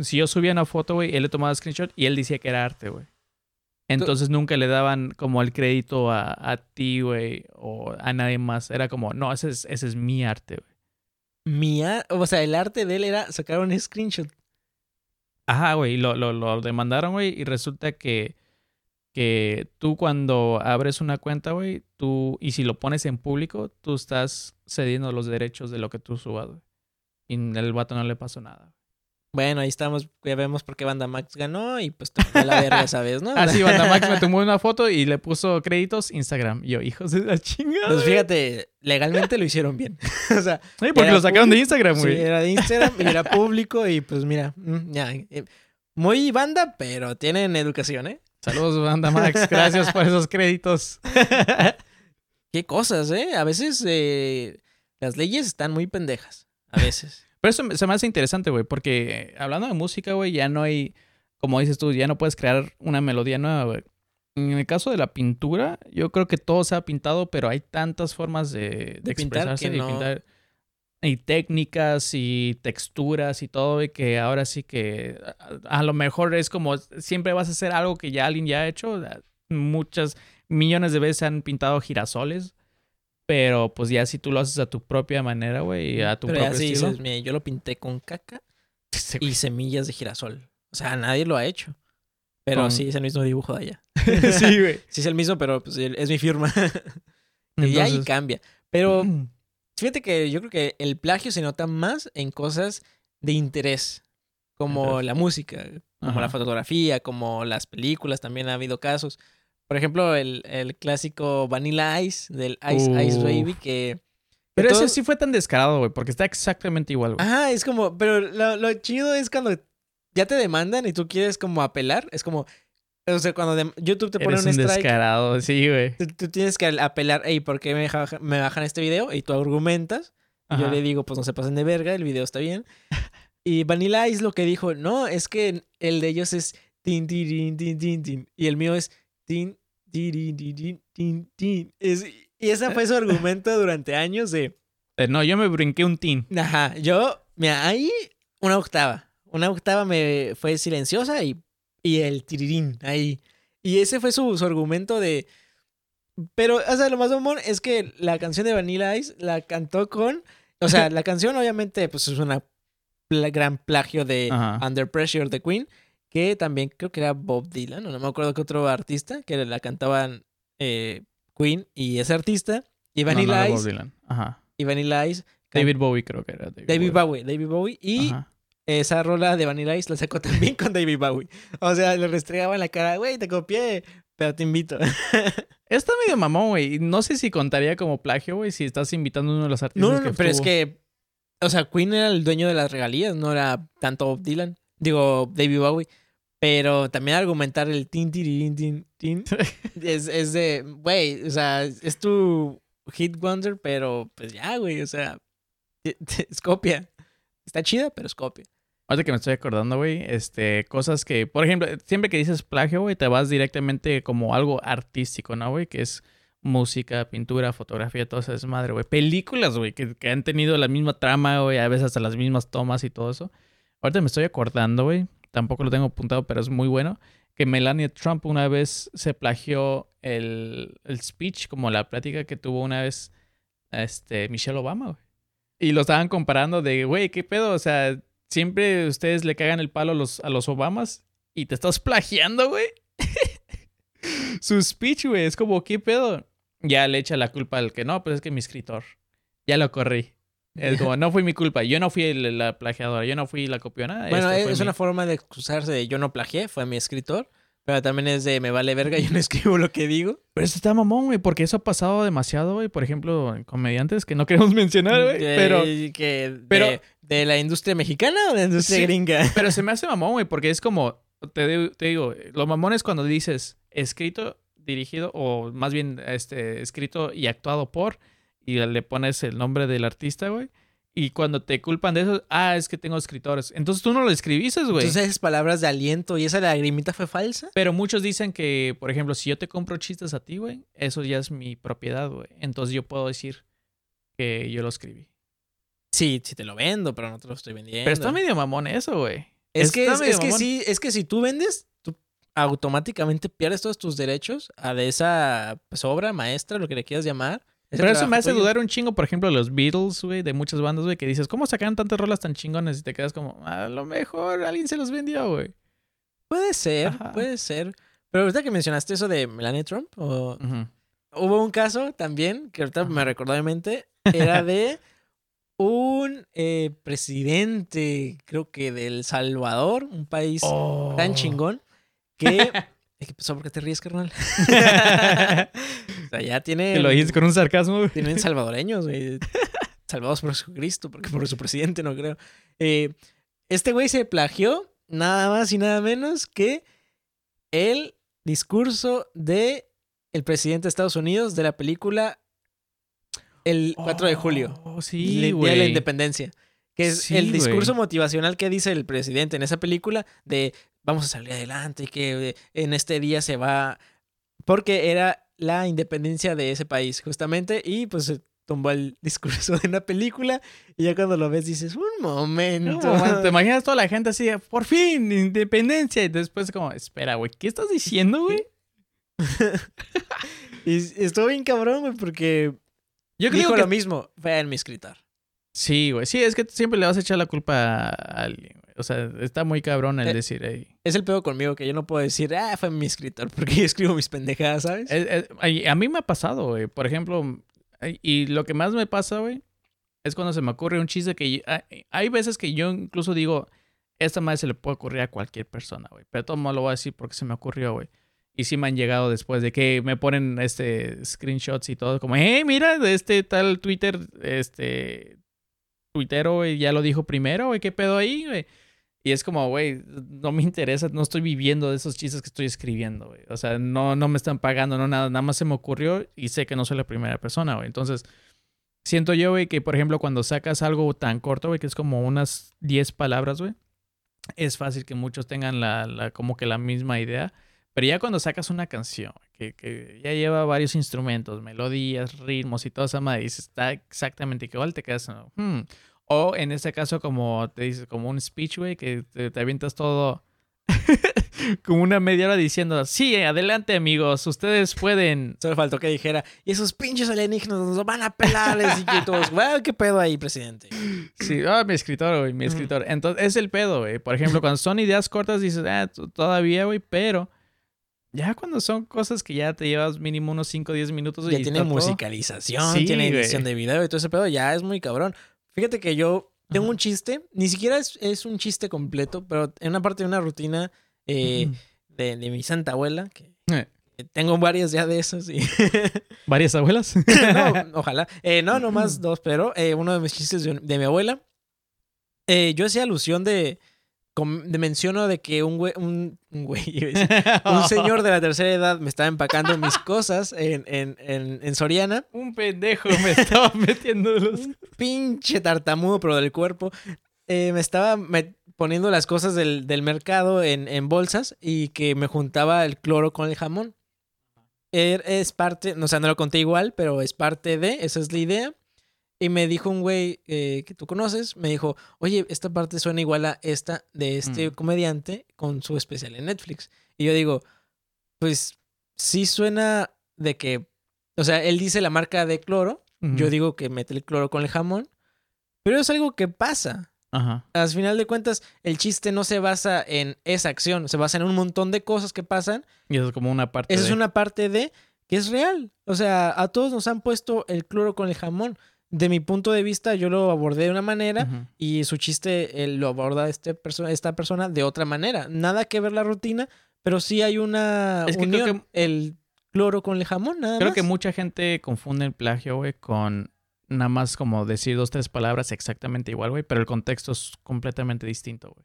Speaker 2: Si yo subía una foto, güey, él le tomaba screenshot y él decía que era arte, güey. Entonces nunca le daban como el crédito a, a ti, güey, o a nadie más. Era como, no, ese es, ese es mi arte, güey.
Speaker 1: Mía, o sea, el arte de él era sacar un screenshot.
Speaker 2: Ajá, güey, lo, lo, lo demandaron, güey, y resulta que, que tú cuando abres una cuenta, güey, tú, y si lo pones en público, tú estás cediendo los derechos de lo que tú subas, güey. Y el vato no le pasó nada.
Speaker 1: Bueno, ahí estamos, ya vemos por qué Banda Max ganó y pues tomó la verga, ¿sabes? ¿no?
Speaker 2: Ah, sí, Banda Max me tomó una foto y le puso créditos Instagram. Yo, hijos de la chingada.
Speaker 1: Pues fíjate, legalmente lo hicieron bien. o sea,
Speaker 2: Sí, porque lo sacaron de Instagram,
Speaker 1: sí,
Speaker 2: güey.
Speaker 1: era de Instagram y era público y pues mira, mm, ya. eh, Muy banda, pero tienen educación, ¿eh?
Speaker 2: Saludos, Banda Max. Gracias por esos créditos.
Speaker 1: Qué cosas, ¿eh? A veces eh, las leyes están muy pendejas. A veces.
Speaker 2: Pero eso se me hace interesante, güey, porque eh, hablando de música, güey, ya no hay, como dices tú, ya no puedes crear una melodía nueva, güey. En el caso de la pintura, yo creo que todo se ha pintado, pero hay tantas formas de, de,
Speaker 1: De pintar
Speaker 2: expresarse
Speaker 1: que
Speaker 2: y
Speaker 1: no-
Speaker 2: pintar. Y técnicas y texturas y todo, y que ahora sí que a, a lo mejor es como siempre vas a hacer algo que ya alguien ya ha hecho. Muchas millones de veces han pintado girasoles, pero pues ya si tú lo haces a tu propia manera, güey, a tu
Speaker 1: pero
Speaker 2: propio
Speaker 1: sí
Speaker 2: estilo.
Speaker 1: dices, mira, yo lo pinté con caca
Speaker 2: Sí,
Speaker 1: y semillas de girasol. O sea, nadie lo ha hecho. Pero
Speaker 2: Con-
Speaker 1: sí, es el mismo dibujo de allá.
Speaker 2: sí, güey.
Speaker 1: Sí, es el mismo, pero pues es mi firma. y ahí cambia. Pero Fíjate que yo creo que el plagio se nota más en cosas de interés, como la música, como
Speaker 2: Ajá.
Speaker 1: la fotografía, como las películas, también ha habido casos. Por ejemplo, el, el clásico Vanilla Ice del Ice Ice. Baby, que...
Speaker 2: Pero
Speaker 1: todo-
Speaker 2: ese sí fue tan descarado, güey, porque está exactamente igual, güey.
Speaker 1: Ajá, es como, pero lo, lo chido es cuando ya te demandan y tú quieres como apelar, es como, o sea, cuando de- YouTube te pone
Speaker 2: Eres
Speaker 1: un
Speaker 2: un
Speaker 1: strike,
Speaker 2: descarado, sí, güey.
Speaker 1: tú, tú tienes que apelar, hey, ¿por qué me, baja- me bajan este video? Y tú argumentas. Y yo le digo, pues no se pasen de verga, el video está bien. Y Vanilla Ice lo que dijo, no, es que el de ellos es tin, tin, tin, tin, tin. Y el mío es tin, tin, tin, tin, tin, tin. Es- y ese fue su argumento durante años de,
Speaker 2: Eh, no, yo me brinqué un tin.
Speaker 1: ajá, yo, mira, ahí una octava. Una octava me fue silenciosa y, y el tirirín ahí. Y ese fue su, su argumento de... Pero, o sea, lo más mamón es que la canción de Vanilla Ice la cantó con... O sea, la canción obviamente pues es una pla- gran plagio de
Speaker 2: Ajá.
Speaker 1: Under Pressure de Queen, que también creo que era Bob Dylan, o no me acuerdo qué otro artista, que la cantaban eh, Queen y ese artista. Y
Speaker 2: No, no
Speaker 1: Vanilla
Speaker 2: era Bob
Speaker 1: Ice,
Speaker 2: Dylan. Ajá.
Speaker 1: y Vanilla Ice,
Speaker 2: David Bowie creo que era. David,
Speaker 1: David
Speaker 2: Bowie.
Speaker 1: Bowie, David Bowie, y
Speaker 2: Ajá.
Speaker 1: Esa rola de Vanilla Ice la sacó también con David Bowie. O sea, le restregaba en la cara, güey, te copié, pero te invito.
Speaker 2: Está medio mamón, güey. No sé si contaría como plagio, güey, si estás invitando a uno de los artistas
Speaker 1: No, no,
Speaker 2: que
Speaker 1: no, pero es que O sea, Queen era el dueño de las regalías, no era tanto Bob Dylan. Digo, David Bowie. Pero también argumentar el tin, tin, tin, tin, es, es de, güey, o sea, es tu hit wonder, pero pues ya, güey, o sea, es copia. Está chida, pero es copia.
Speaker 2: Ahora que me estoy acordando, güey, este, cosas que, por ejemplo, siempre que dices plagio, güey, te vas directamente como algo artístico, ¿no, güey? Que es música, pintura, fotografía, todo eso es madre, güey. Películas, güey, que, que, han tenido la misma trama, güey, a veces hasta las mismas tomas y todo eso. Ahorita me estoy acordando, güey, tampoco lo tengo apuntado, pero es muy bueno, que Melania Trump una vez se plagió el, el speech, como la plática que tuvo una vez este, Michelle Obama, güey. Y lo estaban comparando de, güey, ¿qué pedo? O sea, siempre ustedes le cagan el palo a los, a los Obamas y te estás plagiando, güey. Su speech, güey, es como, ¿qué pedo? Ya le echa la culpa al que no, pues es que mi escritor. Ya lo corrí. Es como, no fue mi culpa, yo no fui la plagiadora, yo no fui la copiona.
Speaker 1: Bueno, es una forma de excusarse de yo no plagié, fue mi escritor. Pero también es de me vale verga, yo no escribo lo que digo.
Speaker 2: Pero eso está mamón, güey, porque eso ha pasado demasiado, güey. Por ejemplo, comediantes que no queremos mencionar, güey. Pero.
Speaker 1: Que pero de, la industria mexicana o de la industria gringa?
Speaker 2: Pero se me hace mamón, güey, porque es como. Te, te digo, lo mamón es cuando dices escrito, dirigido, o más bien este, escrito y actuado por, y le pones el nombre del artista, güey. Y cuando te culpan de eso, ah, es que tengo escritores. Entonces tú no lo escribiste, güey.
Speaker 1: Entonces esas palabras de aliento y esa lagrimita fue falsa.
Speaker 2: Pero muchos dicen que, por ejemplo, si yo te compro chistes a ti, güey, eso ya es mi propiedad, güey. Entonces yo puedo decir que yo lo escribí.
Speaker 1: Sí, sí te lo vendo, pero no te lo estoy vendiendo.
Speaker 2: Pero está medio mamón eso, güey.
Speaker 1: Es que, es, que sí, es que si tú vendes, tú automáticamente pierdes todos tus derechos a de esa pues, obra maestra, lo que le quieras llamar
Speaker 2: pero eso me hace dudar un chingo, por ejemplo, de los Beatles, güey, de muchas bandas, güey, que dices, ¿cómo sacaron tantas rolas tan chingones? Y te quedas como, a lo mejor alguien se los vendió, güey.
Speaker 1: Puede ser, puede ser. Pero ahorita que mencionaste eso de Melania Trump, o... hubo un caso también, que ahorita me recordó de mente, era de un eh, presidente, creo que del Salvador, un país tan oh. chingón, que ¿Qué pasó? ¿Por qué te ríes, carnal? o sea, ya tiene.
Speaker 2: lo dices con un sarcasmo.
Speaker 1: Tienen salvadoreños, güey. Salvados por Jesucristo, porque por su presidente no creo. Eh, este güey se plagió nada más y nada menos que el discurso de el presidente de Estados Unidos de la película El 4 de julio.
Speaker 2: Oh, sí, güey.
Speaker 1: de la independencia. Que es el discurso motivacional que dice el presidente en esa película de vamos a salir adelante y que eh, en este día se va. Porque era la independencia de ese país, justamente, y pues se tumbó el discurso de una película y ya cuando lo ves dices, un momento.
Speaker 2: Te imaginas toda la gente así, por fin, independencia, y después como, espera, güey, ¿qué estás diciendo, güey?
Speaker 1: y estuvo bien cabrón, güey, porque yo creo que lo mismo, fue en mi escritor.
Speaker 2: Sí, güey. Sí, es que siempre le vas a echar la culpa a alguien, güey. O sea, está muy cabrón el eh, decir, hey.
Speaker 1: Es el pedo conmigo que yo no puedo decir, ah, fue mi escritor, porque yo escribo mis pendejadas, ¿sabes?
Speaker 2: a mí me ha pasado, güey. Por ejemplo, y lo que más me pasa, güey, es cuando se me ocurre un chiste que... Hay veces que yo incluso digo, esta madre se le puede ocurrir a cualquier persona, güey. Pero todo lo voy a decir porque se me ocurrió, güey. Y sí me han llegado después de que me ponen este screenshots y todo, como, hey, mira, de este tal Twitter, este tuitero, güey, ya lo dijo primero, güey, ¿qué pedo ahí, güey? Y es como, güey, no me interesa, no estoy viviendo de esos chistes que estoy escribiendo, güey. O sea, no, no me están pagando, no nada, nada más se me ocurrió y sé que no soy la primera persona, güey. Entonces, siento yo, güey, que por ejemplo, cuando sacas algo tan corto, güey, que es como unas 10 palabras, güey, es fácil que muchos tengan la, la, como que la misma idea. Pero ya cuando sacas una canción que, que ya lleva varios instrumentos, melodías, ritmos y toda esa madre, dices, está exactamente igual, te quedas, hmm". O en este caso, como te dices, como un speech, güey, que te, avientas todo como una media hora diciendo, sí, adelante amigos, ustedes pueden.
Speaker 1: Solo faltó que dijera, y esos pinches alienígenas nos van a pelarles y que todos, güey, ¿qué pedo ahí, presidente?
Speaker 2: Sí, ah, mi escritor, güey, mi escritor. Entonces, es el pedo, güey. Por ejemplo, cuando son ideas cortas dices, ah, todavía, güey, pero ya cuando son cosas que ya te llevas mínimo unos 5 o 10 minutos.
Speaker 1: Ya tiene musicalización, tiene edición de video y todo ese pedo, ya es muy cabrón. Fíjate que yo tengo un chiste, ni siquiera es, un chiste completo, pero en una parte de una rutina eh, de, mi santa abuela, que Tengo varias ya de esos y...
Speaker 2: ¿Varias abuelas?
Speaker 1: no, ojalá. Eh, no, nomás dos, pero eh, uno de mis chistes de, de mi abuela. eh, yo hacía alusión de, de menciono de que un güey, un, un güey, un señor de la tercera edad me estaba empacando mis cosas en, en, en, en Soriana.
Speaker 2: Un pendejo me estaba metiendo los...
Speaker 1: Un pinche tartamudo, pero del cuerpo. eh, me estaba me- poniendo las cosas del, del mercado en, en bolsas y que me juntaba el cloro con el jamón. Er- Es parte, o sea, no lo conté igual, pero es parte de, esa es la idea. Y me dijo un güey eh, que tú conoces, me dijo, oye, esta parte suena igual a esta de este
Speaker 2: Mm.
Speaker 1: comediante con su especial en Netflix. Y yo digo, pues sí suena de que, o sea, él dice la marca de cloro, yo
Speaker 2: Ujú.
Speaker 1: digo que mete el cloro con el jamón, pero es algo que pasa.
Speaker 2: Ajá.
Speaker 1: Al final de cuentas, el chiste no se basa en esa acción, se basa en un montón de cosas que pasan.
Speaker 2: Y eso es como una parte
Speaker 1: Esa
Speaker 2: de...
Speaker 1: es una parte de que es real. O sea, a todos nos han puesto el cloro con el jamón. De mi punto de vista, yo lo abordé de una manera y su chiste él lo aborda este perso- esta persona de otra manera. Nada que ver la rutina, pero sí hay una
Speaker 2: Es que creo
Speaker 1: unión. El cloro con el jamón, nada
Speaker 2: Creo
Speaker 1: más.
Speaker 2: que mucha gente confunde el plagio, güey, con nada más como decir dos, tres palabras exactamente igual, güey, pero el contexto es completamente distinto, güey.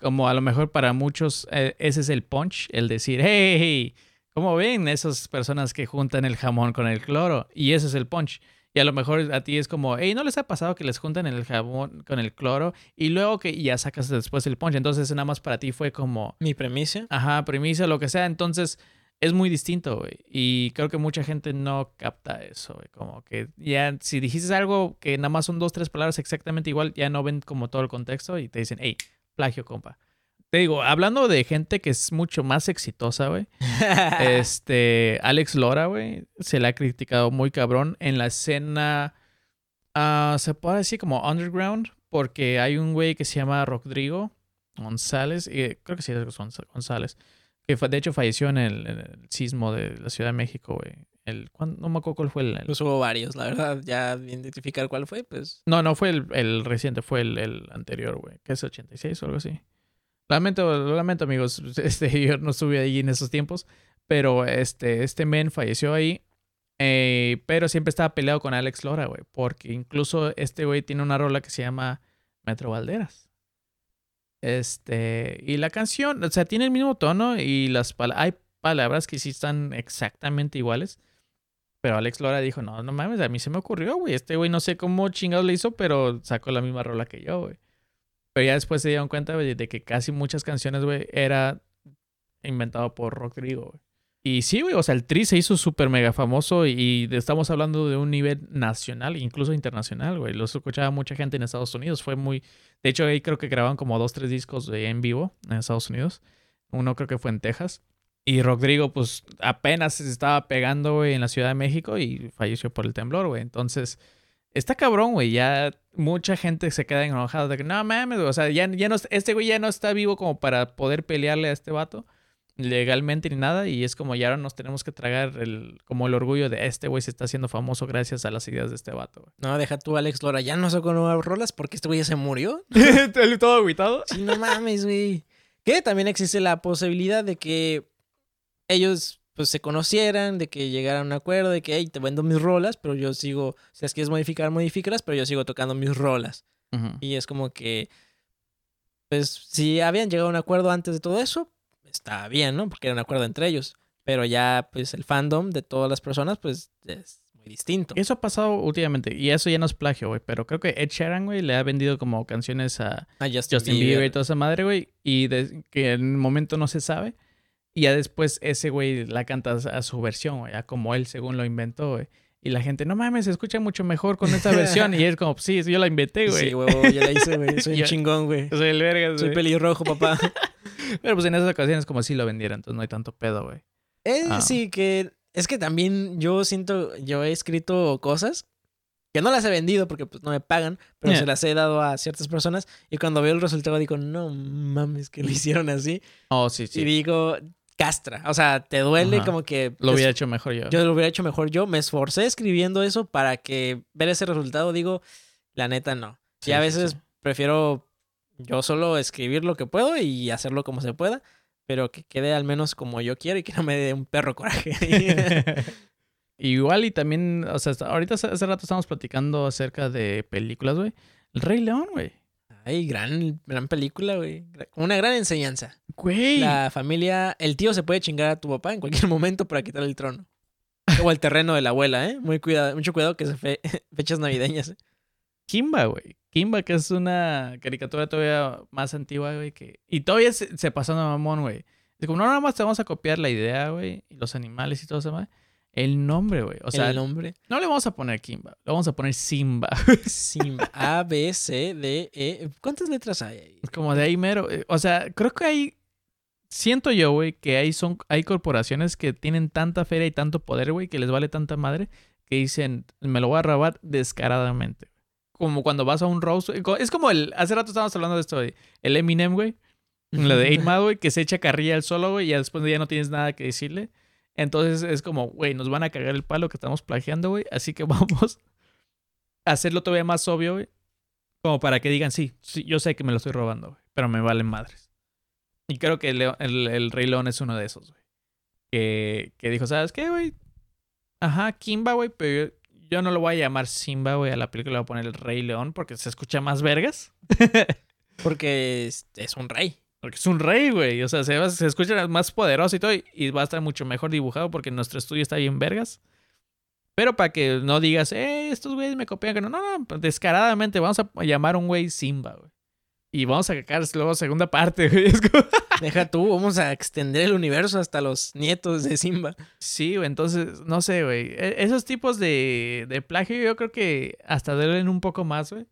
Speaker 2: Como a lo mejor para muchos eh, ese es el punch, el decir, hey, ¿cómo ven esas personas que juntan el jamón con el cloro? Y ese es el punch. Y a lo mejor a ti es como, hey, ¿no les ha pasado que les juntan el jamón con el cloro? Y luego que ya sacas después el punch. Entonces nada más para ti fue como,
Speaker 1: Mi premisa.
Speaker 2: Ajá, premisa, lo que sea. Entonces, es muy distinto, güey. Y creo que mucha gente no capta eso, güey. Como que ya, si dijiste algo que nada más son dos, tres palabras exactamente igual, ya no ven como todo el contexto y te dicen, hey, plagio, compa. Te digo, hablando de gente que es mucho más exitosa, güey. este, Alex Lora, güey, se le ha criticado muy cabrón en la escena, ah, se puede decir como underground, porque hay un güey que se llama Rodrigo González, y creo que sí es Gonz- González, que fue- de hecho falleció en el, en el sismo de la Ciudad de México, güey. El. No me acuerdo cuál fue el... el-
Speaker 1: Pues hubo varios, la verdad. Ya identificar cuál fue, pues.
Speaker 2: no, no fue el, el reciente, fue el, el anterior, güey, que es 86 o algo así. Lamento, lo lamento, amigos. Este, yo no estuve ahí en esos tiempos. Pero este, este men falleció ahí. eh, pero siempre estaba peleado con Alex Lora, güey. Porque incluso este güey tiene una rola que se llama Metro Valderas. Este. Y la canción, o sea, tiene el mismo tono. Y las hay palabras que sí están exactamente iguales. Pero Alex Lora dijo: No, no mames, a mí se me ocurrió, güey. Este güey no sé cómo chingados le hizo, pero sacó la misma rola que yo, güey. Pero ya después se dieron cuenta, de que casi muchas canciones, güey, era inventado por Rodrigo. Y sí, güey, o sea, el Tri se hizo súper mega famoso y estamos hablando de un nivel nacional, incluso internacional, güey. Lo escuchaba mucha gente en Estados Unidos. Fue muy... De hecho, ahí creo que grababan como dos, tres discos en vivo en Estados Unidos. Uno creo que fue en Texas. Y Rodrigo, pues, apenas se estaba pegando, güey, en la Ciudad de México y falleció por el temblor, güey. Entonces, está cabrón, güey. Ya mucha gente se queda enojada de que, no mames, güey. O sea, ya, ya no, este güey ya no está vivo como para poder pelearle a este vato legalmente ni nada. Y es como ya ahora nos tenemos que tragar el, como el orgullo de este güey se está haciendo famoso gracias a las ideas de este vato.
Speaker 1: No, deja tú, Alex Lora. Ya no sacó nuevas rolas porque este güey ya se murió.
Speaker 2: Todo aguitado.
Speaker 1: Sí, no mames, güey. Que también existe la posibilidad de que ellos pues se conocieran, de que llegaran a un acuerdo, de que, hey, te vendo mis rolas, pero yo sigo, si las quieres modificar, modifícalas, pero yo sigo tocando mis rolas.
Speaker 2: Ujú.
Speaker 1: Y es como que, pues, si habían llegado a un acuerdo antes de todo eso, está bien, ¿no? Porque era un acuerdo entre ellos. Pero ya, pues, el fandom de todas las personas, pues, es muy distinto.
Speaker 2: Eso ha pasado últimamente y eso ya no es plagio, güey. Pero creo que Ed Sheeran, güey, le ha vendido como canciones a
Speaker 1: A Justin,
Speaker 2: Justin Bieber y toda esa madre, güey. Y de- que en el momento no se sabe. Y ya después ese güey la canta a su versión, güey. A como él según lo inventó, güey. Y la gente, no mames, se escucha mucho mejor con esta versión. y es como, "Pues sí, yo la inventé, güey.
Speaker 1: Sí, huevo, ya la hice, güey. Soy un
Speaker 2: Yo-
Speaker 1: chingón, güey.
Speaker 2: Soy el verga,
Speaker 1: Soy
Speaker 2: güey.
Speaker 1: pelirrojo, papá.
Speaker 2: Pero pues en esas ocasiones como si lo vendiera, entonces no hay tanto pedo, güey.
Speaker 1: Eh,
Speaker 2: Ah.
Speaker 1: Sí, que es que también yo siento, yo he escrito cosas que no las he vendido porque pues no me pagan, pero
Speaker 2: Yeah.
Speaker 1: se las he dado a ciertas personas y cuando veo el resultado digo, no mames, que lo hicieron así.
Speaker 2: Oh, sí,
Speaker 1: Y
Speaker 2: sí.
Speaker 1: digo, castra, o sea, te duele
Speaker 2: Ajá.
Speaker 1: como que...
Speaker 2: Lo
Speaker 1: te-
Speaker 2: hubiera hecho mejor yo.
Speaker 1: Yo lo hubiera hecho mejor yo, me esforcé escribiendo eso para que ver ese resultado, digo, la neta no.
Speaker 2: Sí,
Speaker 1: y a veces
Speaker 2: sí.
Speaker 1: prefiero yo solo escribir lo que puedo y hacerlo como se pueda. pero que quede al menos como yo quiero y que no me dé un perro coraje.
Speaker 2: Igual y también, o sea, ahorita hace, hace rato estamos platicando acerca de películas, güey. El Rey León, güey.
Speaker 1: Ay, gran, gran película, güey. Una gran enseñanza.
Speaker 2: Güey.
Speaker 1: La familia, el tío se puede chingar a tu papá en cualquier momento para quitarle el trono. O el terreno de la abuela, ¿eh? Muy cuidado, mucho cuidado que se fe fechas navideñas. ¿eh?
Speaker 2: Kimba, güey. Kimba, que es una caricatura todavía más antigua, güey. Que... Y todavía se, se pasó de mamón, güey. Es como, no, nada más te vamos a copiar la idea, güey. Y los animales y todo eso, güey. El nombre, güey. O sea,
Speaker 1: el nombre.
Speaker 2: no le vamos a poner Kimba. Le vamos a poner Simba.
Speaker 1: Simba. A, B, C, D, E. ¿Cuántas letras hay ahí?
Speaker 2: Como de ahí mero. eh, O sea, creo que hay. Siento yo, güey, que hay, son, hay corporaciones que tienen tanta feria y tanto poder, güey, que les vale tanta madre, que dicen, me lo voy a robar descaradamente. Como cuando vas a un roast. co- Es como el. Hace rato estábamos hablando de esto, güey. El Eminem, güey. La de 8 Mile, güey, que se echa carrilla al solo, güey, y ya después ya no tienes nada que decirle. Entonces es como, güey, nos van a cagar el palo que estamos plagiando, güey. Así que vamos a hacerlo todavía más obvio, güey. Como para que digan, sí, sí, yo sé que me lo estoy robando, güey. Pero me valen madres. Y creo que el, el, Rey León es uno de esos, güey. Que, que dijo, ¿sabes qué, güey? Ajá, Kimba, güey, pero yo, yo no lo voy a llamar Simba, güey. A la película le voy a poner el Rey León porque se escucha más vergas.
Speaker 1: Porque es, es un rey.
Speaker 2: Porque es un rey, güey. O sea, se, va- se escucha más poderoso y todo. y- Y va a estar mucho mejor dibujado porque nuestro estudio está bien vergas. Pero para que no digas, eh, estos güeyes me copian. No, no, no. Descaradamente vamos a llamar a un güey Simba, güey. Y vamos a sacar luego segunda parte, güey. Como-
Speaker 1: Deja tú, vamos a extender el universo hasta los nietos de Simba.
Speaker 2: Sí, güey. Entonces, no sé, güey. E- Esos tipos de, de plagio yo creo que hasta duelen un poco más, güey.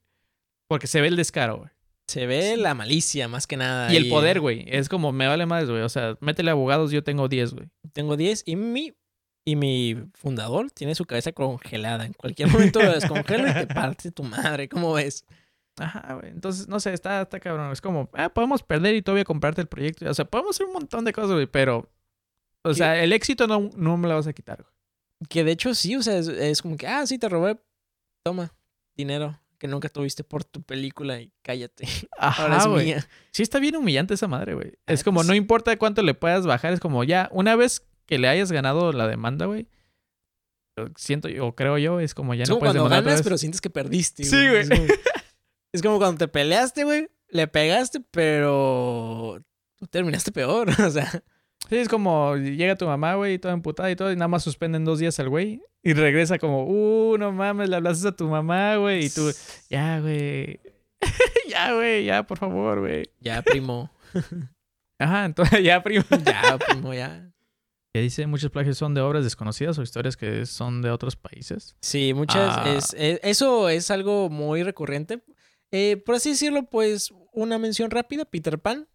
Speaker 2: Porque se ve el descaro, güey.
Speaker 1: Se ve la malicia más que nada.
Speaker 2: Y el poder, güey. Es como, me vale más, güey. O sea, métele abogados, yo tengo 10, güey.
Speaker 1: Tengo 10 y mi, y mi fundador tiene su cabeza congelada. En cualquier momento lo descongelo y te parte tu madre. ¿Cómo ves?
Speaker 2: Ajá, güey. Entonces, no sé, está, está cabrón. Es como, ah, podemos perder y todavía comprarte el proyecto. O sea, podemos hacer un montón de cosas, güey, pero. O
Speaker 1: ¿Qué?
Speaker 2: sea, el éxito no, no me lo vas a quitar, güey.
Speaker 1: Que de hecho sí, o sea, es, es como que, ah, sí, te robé. Toma, dinero que nunca tuviste por tu película y cállate. Ahora
Speaker 2: Ajá,
Speaker 1: es
Speaker 2: güey.
Speaker 1: mía.
Speaker 2: Sí, está bien humillante esa madre, güey. Es como, no importa cuánto le puedas bajar, es como, ya, una vez que le hayas ganado la demanda, güey. Siento yo, o creo yo, es como ya no
Speaker 1: como
Speaker 2: puedes
Speaker 1: cuando ganas, pero sientes que perdiste.
Speaker 2: Sí, güey.
Speaker 1: Es como, es como cuando te peleaste, güey. Le pegaste, pero tú terminaste peor. O sea,
Speaker 2: Sí, es como llega tu mamá, güey, toda emputada y todo, y nada más suspenden dos días al güey. Y regresa como, uh, no mames, le hablaste a tu mamá, güey. Y tú, ya, güey. ya, güey, ya, por favor, güey.
Speaker 1: ya, primo.
Speaker 2: Ajá, entonces ya, primo.
Speaker 1: Ya, primo, ya.
Speaker 2: Que dice, muchos plagios son de obras desconocidas o historias que son de otros países.
Speaker 1: Sí, muchas.
Speaker 2: Ah.
Speaker 1: es- es- eso es algo muy recurrente. Eh, por así decirlo, pues, una mención rápida: Peter Pan,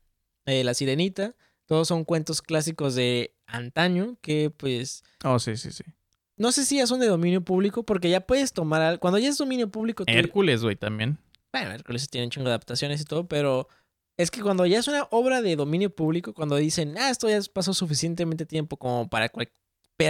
Speaker 1: eh, La Sirenita. Todos son cuentos clásicos de antaño que, pues,
Speaker 2: Oh, sí, sí, sí.
Speaker 1: no sé si ya son de dominio público, porque ya puedes tomar. al- Cuando ya es dominio público, tú-
Speaker 2: Hércules, güey, también.
Speaker 1: Bueno, Hércules tiene un chingo de adaptaciones y todo, pero es que cuando ya es una obra de dominio público, cuando dicen, ah, esto ya pasó suficientemente tiempo como para cualquier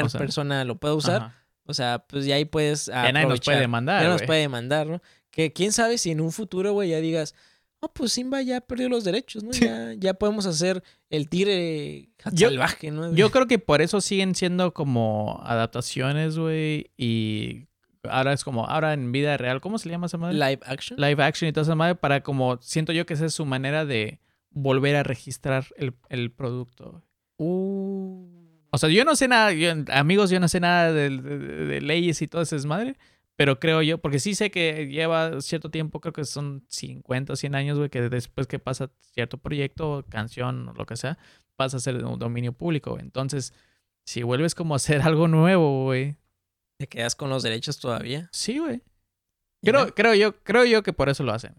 Speaker 2: O sea,
Speaker 1: persona lo pueda usar,
Speaker 2: Ajá.
Speaker 1: o sea, pues ya ahí puedes
Speaker 2: Ya nadie nos
Speaker 1: aprovechar.
Speaker 2: puede demandar,
Speaker 1: Ya nos puede demandar, ¿no? Que quién sabe si en un futuro, güey, ya digas, oh, pues Simba ya perdió los derechos, ¿no? Ya, ya podemos hacer el tire
Speaker 2: Yo-
Speaker 1: salvaje, ¿no?
Speaker 2: Yo creo que por eso siguen siendo como adaptaciones, güey. Y ahora es como, ahora en vida real, ¿cómo se le llama esa madre?
Speaker 1: Live action.
Speaker 2: live action y toda esa madre para como siento yo que esa es su manera de volver a registrar el, el producto.
Speaker 1: Uh,
Speaker 2: O sea, yo no sé nada, yo- amigos, yo no sé nada de, de- de leyes y todo ese desmadre, pero creo yo, porque sí sé que lleva cierto tiempo, creo que son 50 o 100 años, güey, que después que pasa cierto proyecto, canción o lo que sea, pasa a ser un dominio público. Entonces, si vuelves como a hacer algo nuevo, güey.
Speaker 1: te quedas con los derechos todavía.
Speaker 2: Sí, güey. Creo, creo yo, creo yo que por eso lo hacen.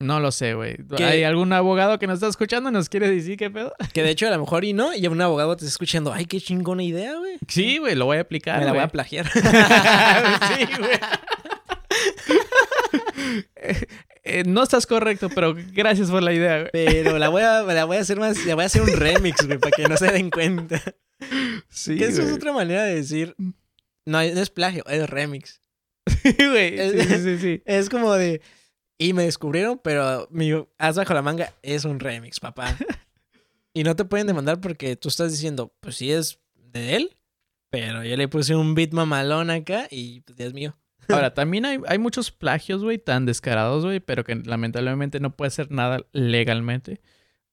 Speaker 2: No lo sé, güey. ¿Hay algún abogado que nos está escuchando y nos quiere decir qué pedo?
Speaker 1: Que de hecho a lo mejor y no, y un abogado te está escuchando, ay, qué chingona idea, güey.
Speaker 2: Sí, güey, lo voy a aplicar.
Speaker 1: Me la voy a plagiar.
Speaker 2: sí, güey. Eh, eh, no estás correcto, pero gracias por la idea, güey.
Speaker 1: Pero la voy a, la voy a hacer más, la voy a hacer un remix, güey, para que no se den cuenta.
Speaker 2: Sí,
Speaker 1: que eso es otra manera de decir. No, no es plagio, es remix.
Speaker 2: Sí, güey. Sí, sí, sí, sí.
Speaker 1: Es como de. Y me descubrieron, pero mi as bajo la manga es un remix, papá. Y no te pueden demandar porque tú estás diciendo, pues sí es de él, pero yo le puse un beat mamalón acá y pues ya es mío.
Speaker 2: Ahora, también hay, hay muchos plagios, güey, tan descarados, güey, pero que lamentablemente no puede hacer nada legalmente.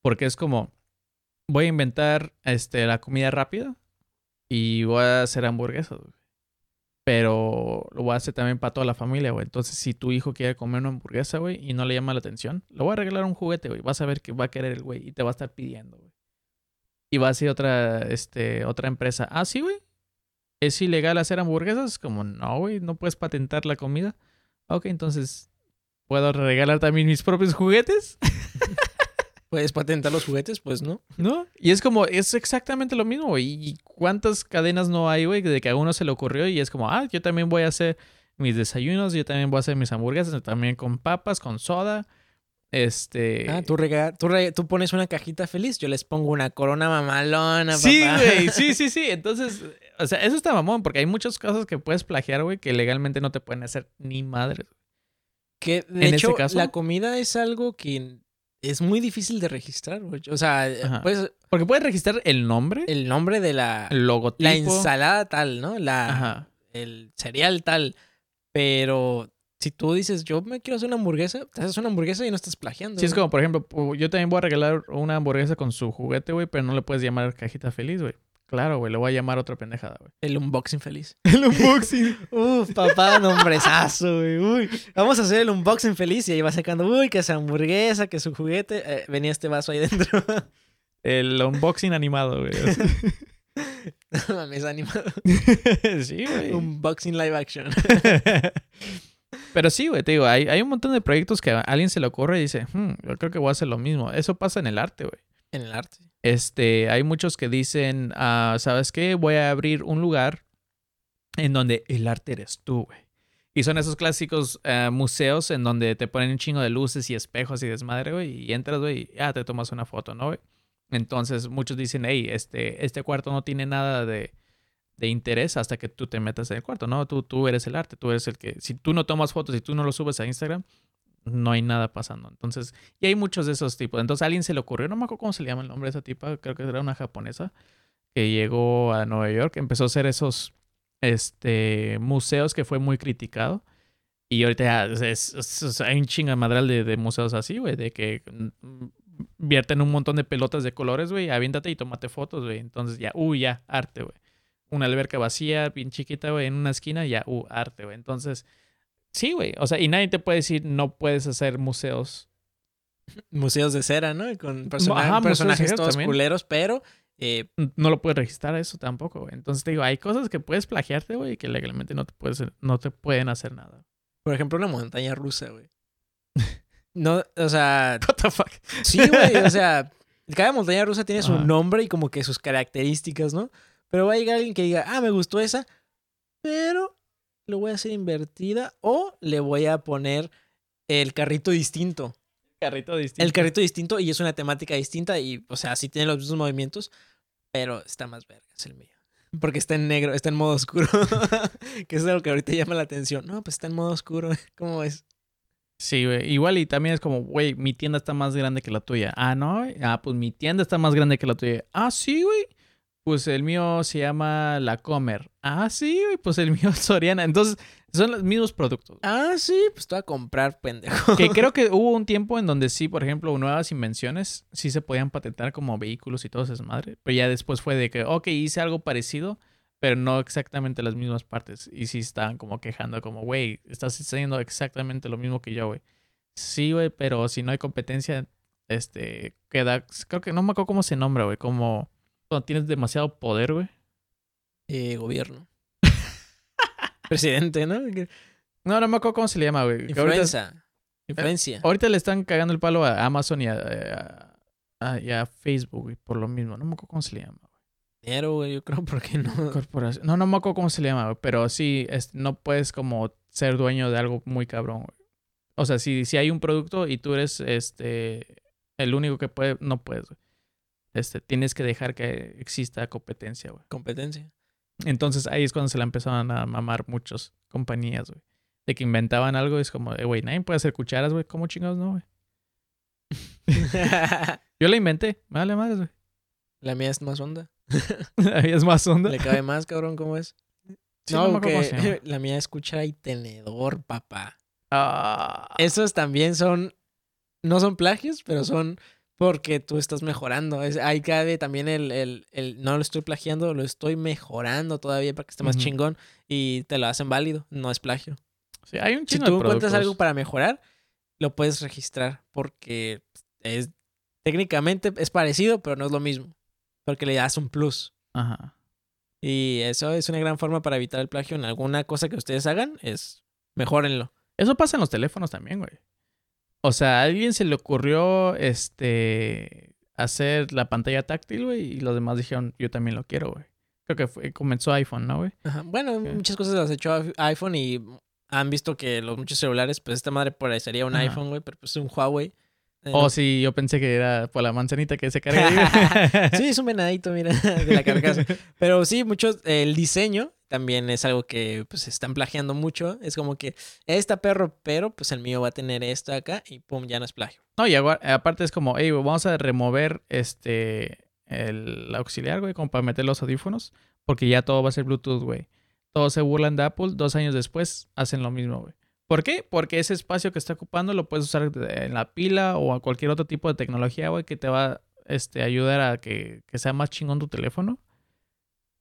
Speaker 2: Porque es como, voy a inventar este, la comida rápida y voy a hacer hamburguesas, güey. Pero lo voy a hacer también para toda la familia, güey. Entonces, si tu hijo quiere comer una hamburguesa, güey, y no le llama la atención, le voy a regalar un juguete, güey. Vas a ver que va a querer el güey y te va a estar pidiendo, güey. Y va a ser otra, este, otra empresa. Ah, sí, güey. ¿Es ilegal hacer hamburguesas? Como, no, güey, no puedes patentar la comida. Ok, entonces, ¿puedo regalar también mis propios juguetes?
Speaker 1: ¿Puedes patentar los juguetes? Pues no.
Speaker 2: ¿No? Y es como, es exactamente lo mismo, güey. ¿Y cuántas cadenas no hay, güey, de que a uno se le ocurrió y es como, ah, yo también voy a hacer mis desayunos, yo también voy a hacer mis hamburguesas, también con papas, con soda. Este.
Speaker 1: Ah, tú, rega tú, tú, pones una cajita feliz, yo les pongo una corona mamalona,
Speaker 2: Sí, güey, sí, sí, sí. Entonces, o sea, eso está mamón, porque hay muchas cosas que puedes plagiar, güey, que legalmente no te pueden hacer ni madre.
Speaker 1: Que, de hecho, la comida es algo que es muy difícil de registrar, güey. O sea, pues,
Speaker 2: porque puedes registrar el nombre.
Speaker 1: El nombre de la.
Speaker 2: El logotipo.
Speaker 1: La ensalada tal, ¿no? La. Ajá. El cereal tal. Pero si tú dices, yo me quiero hacer una hamburguesa, te haces una hamburguesa y no estás plagiando.
Speaker 2: Sí, es como, por ejemplo, yo también voy a regalar una hamburguesa con su juguete, güey, pero no le puedes llamar cajita feliz, güey. Claro, güey, le voy a llamar otra pendejada, güey.
Speaker 1: El unboxing feliz.
Speaker 2: El unboxing.
Speaker 1: Uf, papá, nombrezazo, güey. Uy, vamos a hacer el unboxing feliz y ahí va sacando, uy, que esa hamburguesa, que su juguete. Eh, venía este vaso ahí dentro.
Speaker 2: el unboxing animado, güey.
Speaker 1: no mames, animado.
Speaker 2: sí, güey.
Speaker 1: Unboxing live action.
Speaker 2: Pero sí, güey, te digo, hay, hay un montón de proyectos que a alguien se le ocurre y dice, hmm, yo creo que voy a hacer lo mismo. Eso pasa en el arte, güey.
Speaker 1: En el arte.
Speaker 2: Este, hay muchos que dicen, ah, ¿sabes qué? Voy a abrir un lugar en donde el arte eres tú, güey. Y son esos clásicos eh, museos en donde te ponen un chingo de luces y espejos y desmadre, güey, y entras, güey, y ya te tomas una foto, ¿no, güey? Entonces muchos dicen, hey, este, este cuarto no tiene nada de, de interés hasta que tú te metas en el cuarto, ¿no? Tú, tú eres el arte, tú eres el que, si tú no tomas fotos y tú no lo subes a Instagram, no hay nada pasando. Entonces, y hay muchos de esos tipos. Entonces, a alguien se le ocurrió, no me acuerdo cómo se llama el nombre de esa tipa, creo que era una japonesa, que llegó a Nueva York, empezó a hacer esos este, museos que fue muy criticado. Y ahorita es, hay un chingamadral de, de museos así, güey, de que mm, vierten un montón de pelotas de colores, güey, aviéntate y tómate fotos, güey. Entonces ya, uy, ya, arte, güey. Una alberca vacía, bien chiquita, güey, en una esquina, ya, uh, arte, güey. Entonces, Sí, güey. O sea, y nadie te puede decir no puedes hacer museos.
Speaker 1: Museos de cera, ¿no? Con personajes todos culeros, pero. Eh,
Speaker 2: no lo puedes registrar eso tampoco, güey. Entonces te digo, hay cosas que puedes plagiarte, güey, y que legalmente no te, puedes, no te pueden hacer nada.
Speaker 1: Por ejemplo, una montaña rusa, güey. No, o sea.
Speaker 2: What the fuck?
Speaker 1: Sí, güey. O sea, cada montaña rusa tiene su nombre y como que sus características, ¿no? Pero va a llegar alguien que diga, ah, me gustó esa, pero lo voy a hacer invertida o le voy a poner el carrito distinto.
Speaker 2: Carrito distinto.
Speaker 1: El carrito distinto y es una temática distinta y, o sea, sí tiene los mismos movimientos, pero está más verga, es el mío. Porque está en negro, está en modo oscuro. que es algo que ahorita llama la atención. No, pues está en modo oscuro. ¿Cómo es?
Speaker 2: Sí, güey. Igual y también es como, güey, mi tienda está más grande que la tuya. Ah, no. Ah, pues mi tienda está más grande que la tuya. Ah, sí, güey. Pues el mío se llama La Comer. Ah, sí, pues el mío es Soriana. Entonces, son los mismos productos.
Speaker 1: Ah, sí, pues te voy a comprar, pendejo.
Speaker 2: Que creo que hubo un tiempo en donde sí, por ejemplo, nuevas invenciones sí se podían patentar como vehículos y todo eso es madre. Pero ya después fue de que, ok, hice algo parecido, pero no exactamente las mismas partes. Y sí estaban como quejando, como, güey, estás haciendo exactamente lo mismo que yo, güey. Sí, güey, pero si no hay competencia, este, queda, creo que no me acuerdo cómo se nombra, güey, como cuando tienes demasiado poder, güey?
Speaker 1: Eh, gobierno. Presidente, ¿no?
Speaker 2: No, no me acuerdo cómo se le llama, güey.
Speaker 1: Influencia. Influencia.
Speaker 2: ahorita le están cagando el palo a Amazon y a, a, Facebook, güey, por lo mismo. No me acuerdo cómo se le llama, güey.
Speaker 1: Dinero, güey, yo creo, ¿por qué no?
Speaker 2: Corporación. No, no me acuerdo cómo se le llama, güey. Pero sí, no puedes como ser dueño de algo muy cabrón, güey. O sea, si, si hay un producto y tú eres este el único que puede, no puedes, güey. Este, tienes que dejar que exista competencia, güey.
Speaker 1: Competencia.
Speaker 2: Entonces ahí es cuando se la empezaron a mamar muchas compañías, güey. De que inventaban algo, es como, güey, nadie puede hacer cucharas, güey. ¿Cómo chingados no, güey? Yo la inventé, vale madre, güey.
Speaker 1: La mía es más honda.
Speaker 2: La mía es más honda.
Speaker 1: Le cabe más, cabrón, ¿cómo es?
Speaker 2: Sí, no me
Speaker 1: no, que la mía es cuchara y tenedor, papá.
Speaker 2: Ah,
Speaker 1: Esos también son, no son plagios, pero son porque tú estás mejorando. Es, ahí cabe también el, el, el, no lo estoy plagiando, lo estoy mejorando todavía para que esté más chingón y te lo hacen válido, no es plagio.
Speaker 2: sí, hay un
Speaker 1: Si tú
Speaker 2: de
Speaker 1: encuentras algo para mejorar, lo puedes registrar porque es técnicamente es parecido, pero no es lo mismo, porque le das un plus.
Speaker 2: Ajá.
Speaker 1: Y eso es una gran forma para evitar el plagio en alguna cosa que ustedes hagan, es mejórenlo.
Speaker 2: Eso pasa en los teléfonos también, güey. O sea, a alguien se le ocurrió este hacer la pantalla táctil, güey, y los demás dijeron, yo también lo quiero, güey. Creo que fue- comenzó iPhone, ¿no, güey?
Speaker 1: Ajá. Bueno, muchas cosas las i- iPhone y han visto que los muchos celulares, pues esta madre parecería un
Speaker 2: Ajá.
Speaker 1: iPhone, güey, pero pues es un Huawei. Eh,
Speaker 2: Oh, sí, yo pensé que era por la manzanita que se carga.
Speaker 1: sí, es un venadito, mira, de la carcasa. Pero sí, muchos, el diseño también es algo que pues están plagiando mucho. Es como que está perro, pero pues el mío va a tener esto acá y pum, ya no es plagio.
Speaker 2: No, y aparte es como, hey, vamos a remover este el auxiliar, güey, como para meter los audífonos, porque ya todo va a ser Bluetooth, güey. Todos se burlan de Apple, dos años después hacen lo mismo, güey. ¿Por qué? Porque ese espacio que está ocupando lo puedes usar en la pila o a cualquier otro tipo de tecnología, güey, que te va este, ayudar a que, que sea más chingón tu teléfono.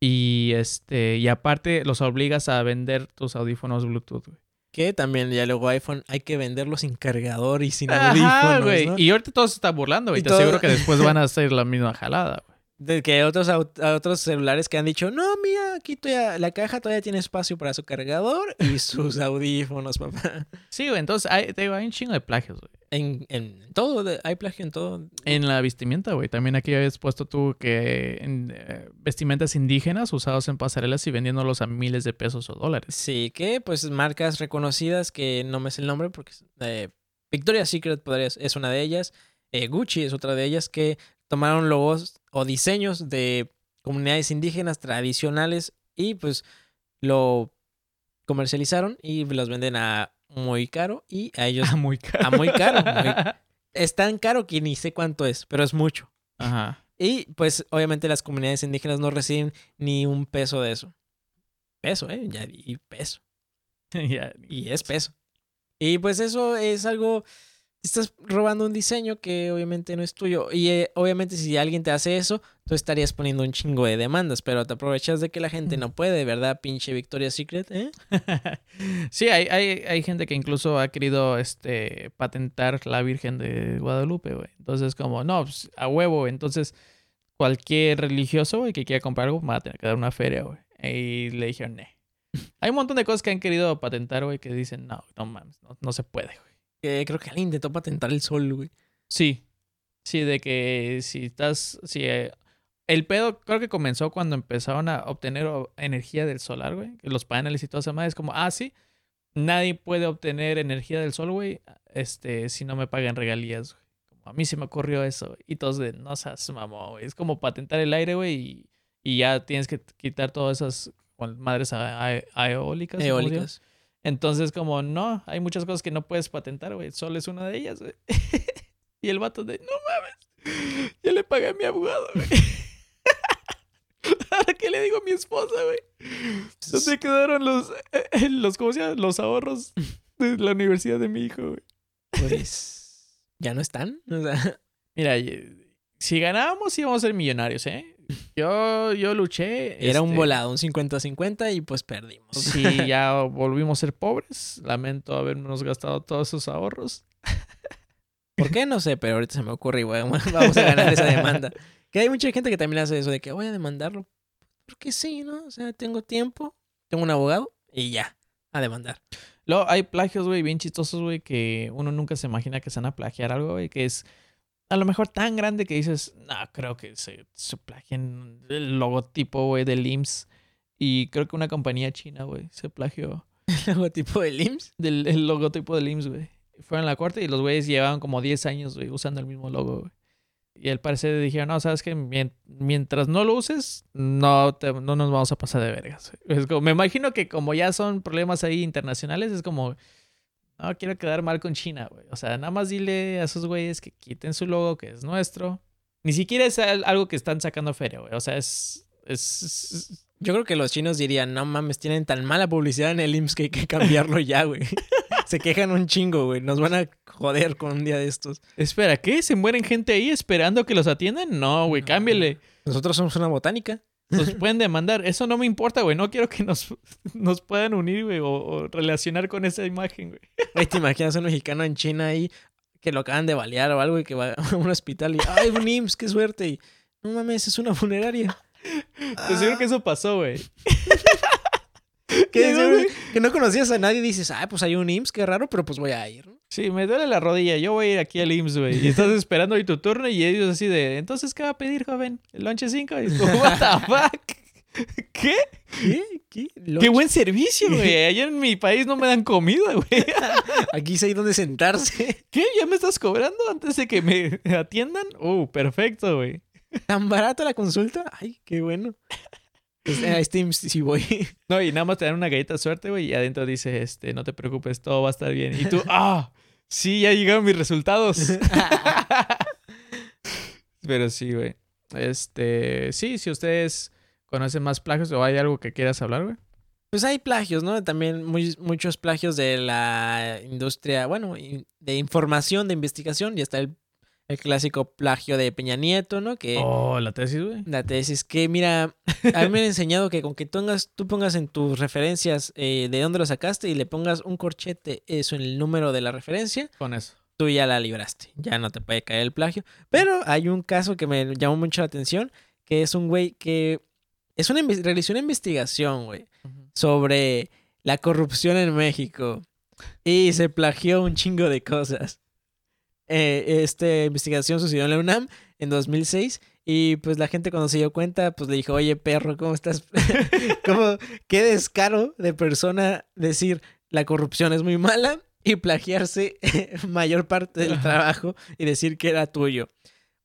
Speaker 2: Y este, y aparte los obligas a vender tus audífonos Bluetooth, güey.
Speaker 1: Que también ya luego iPhone hay que venderlo sin cargador y sin
Speaker 2: Ajá,
Speaker 1: audífonos,
Speaker 2: güey.
Speaker 1: ¿no?
Speaker 2: Y ahorita todos se están burlando, güey.
Speaker 1: Y
Speaker 2: Te
Speaker 1: todo-
Speaker 2: aseguro que después van a hacer la misma jalada, güey.
Speaker 1: De que otros, otros celulares que han dicho, no, mira, aquí todavía, la caja todavía tiene espacio para su cargador y sus audífonos, papá.
Speaker 2: Sí, güey. Entonces hay, te digo, hay un chingo de plagios, güey.
Speaker 1: En, en todo, de- hay plagio en todo.
Speaker 2: En la vestimenta, güey. También aquí habías puesto tú que en, eh, vestimentas indígenas usados en pasarelas y vendiéndolos a miles de pesos o dólares.
Speaker 1: Sí, que pues marcas reconocidas que no me sé el nombre porque eh, Victoria's Secret podría, es una de ellas, eh, Gucci es otra de ellas que tomaron logos o diseños de comunidades indígenas tradicionales y pues lo comercializaron y los venden a muy caro y a ellos
Speaker 2: Ah, muy caro.
Speaker 1: a muy caro. muy- es tan caro que ni sé cuánto es, pero es mucho.
Speaker 2: Ajá.
Speaker 1: Y pues obviamente las comunidades indígenas no reciben ni un peso de eso. Peso, ¿eh? Ya di peso.
Speaker 2: Ya.
Speaker 1: Y es peso. Y pues eso es algo... Estás robando un diseño que obviamente no es tuyo. Y eh, obviamente si alguien te hace eso, tú estarías poniendo un chingo de demandas. Pero te aprovechas de que la gente no puede, ¿verdad? Pinche Victoria's Secret, ¿eh?
Speaker 2: sí, hay, hay, hay gente que incluso ha querido este, patentar la Virgen de Guadalupe, güey. Entonces, como, no, pues, a huevo. Entonces, cualquier religioso, güey, que quiera comprar algo, va a tener que dar una feria, güey. Y le dijeron, ne. Hay un montón de cosas que han querido patentar, güey, que dicen, no, no mames, no, no se puede, güey.
Speaker 1: Que creo que alguien intentó patentar el sol, güey.
Speaker 2: Sí, sí, de que si estás, si eh, el pedo creo que comenzó cuando empezaron a obtener energía del solar, güey, los paneles y toda esa madre es como, ah, sí, nadie puede obtener energía del sol, güey, este, si no me pagan regalías, güey. Como a mí se me ocurrió eso, güey, y todos de, no seas mamón, güey, es como patentar el aire, güey, y, y ya tienes que quitar todas esas madres a- a- eólicas.
Speaker 1: Eólicas.
Speaker 2: Entonces, como, no, hay muchas cosas que no puedes patentar, güey. Sol es una de ellas, güey. y el vato de, no mames, ya le pagué a mi abogado, güey. Ahora, ¿qué le digo a mi esposa, güey? ¿Dónde quedaron los, eh, eh, los, ¿cómo se llama? Los ahorros de la universidad de mi hijo, güey?
Speaker 1: Pues ya no están. O sea,
Speaker 2: Mira, y- si ganábamos íbamos a ser millonarios, ¿eh? Yo, yo luché.
Speaker 1: era un
Speaker 2: este,
Speaker 1: volado, un 50-50 y pues perdimos.
Speaker 2: Sí, ya volvimos a ser pobres. Lamento habernos gastado todos esos ahorros.
Speaker 1: ¿Por qué? No sé, pero ahorita se me ocurre y bueno, vamos a ganar esa demanda. Que hay mucha gente que también hace eso de que voy a demandarlo. Porque sí, ¿no? O sea, tengo tiempo, tengo un abogado y ya, a demandar.
Speaker 2: Luego hay plagios, güey, bien chistosos, güey, que uno nunca se imagina que se van a plagiar algo, güey, que es a lo mejor tan grande que dices, no, creo que se, se plagien el logotipo, güey, del IMSS. Y creo que una compañía china, güey, se plagió
Speaker 1: El logotipo del IMSS.
Speaker 2: del el logotipo del IMSS, güey. Fueron a la corte y los güeyes llevaban como 10 años, güey, usando el mismo logo, güey. Y al parecer dijeron, no, sabes que mientras no lo uses, no, te- no nos vamos a pasar de vergas. güey". Es como- me imagino que como ya son problemas ahí internacionales, es como, no quiero quedar mal con China, güey. O sea, nada más dile a esos güeyes que quiten su logo, que es nuestro. Ni siquiera es al- algo que están sacando feria, güey. O sea, es. es- es-
Speaker 1: Yo creo que los chinos dirían, no mames, tienen tan mala publicidad en el IMSS que hay que cambiarlo ya, güey. Se quejan un chingo, güey. Nos van a joder con un día de estos.
Speaker 2: Espera, ¿qué? ¿Se mueren gente ahí esperando que los atiendan? No, güey, cámbiale.
Speaker 1: Nosotros somos una botánica.
Speaker 2: Nos pueden demandar. Eso no me importa, güey. No quiero que nos, nos puedan unir, güey, o, o relacionar con esa imagen, güey.
Speaker 1: Güey, ¿te imaginas un mexicano en China ahí que lo acaban de balear o algo y que va a un hospital y, ay, un IMSS, qué suerte. Y, no mames, es una funeraria.
Speaker 2: Te seguro que eso pasó, güey.
Speaker 1: Que,
Speaker 2: güey.
Speaker 1: no conocías a nadie y dices, ay, pues hay un IMSS, qué raro, pero pues voy a ir.
Speaker 2: Sí, me duele la rodilla. Yo voy a ir aquí al IMSS, güey. Y estás esperando ahí tu turno y ellos así de, entonces, ¿qué va a pedir, joven? ¿El lonche 5? Y what the fuck? ¿Qué?
Speaker 1: ¿Qué? ¿Qué?
Speaker 2: ¡Qué buen servicio, güey! Allá en mi país no me dan comida, güey.
Speaker 1: Aquí sí hay donde sentarse.
Speaker 2: ¿Qué? ¿Ya me estás cobrando antes de que me atiendan? ¡Uh, perfecto, güey!
Speaker 1: ¿Tan barata la consulta? Ay, qué bueno. Pues, a este IMSS sí voy.
Speaker 2: No, y nada más te dan una galleta de suerte, güey, y adentro dice, este, no te preocupes, todo va a estar bien. Y tú, ¡ah! Sí, ya llegaron mis resultados. Pero sí, güey. Este, sí, si ustedes conocen más plagios o hay algo que quieras hablar, güey.
Speaker 1: Pues hay plagios, ¿no? También muy- muchos plagios de la industria, bueno, de información, de investigación. Y está el, el clásico plagio de Peña Nieto, ¿no? Que
Speaker 2: Oh, la tesis, güey.
Speaker 1: la tesis que, mira, a mí me han enseñado que con que tú pongas, tú pongas en tus referencias eh, de dónde lo sacaste y le pongas un corchete, eso en el número de la referencia,
Speaker 2: Con eso.
Speaker 1: tú ya la libraste. Ya no te puede caer el plagio. Pero hay un caso que me llamó mucho la atención, que es un güey que es una, realizó una investigación, güey, sobre la corrupción en México y se plagió un chingo de cosas. Eh, esta investigación sucedió en la UNAM en 2006 y pues la gente cuando se dio cuenta pues le dijo, oye perro, ¿cómo estás? ¿Cómo, qué descaro de persona decir la corrupción es muy mala y plagiarse mayor parte del trabajo y decir que era tuyo.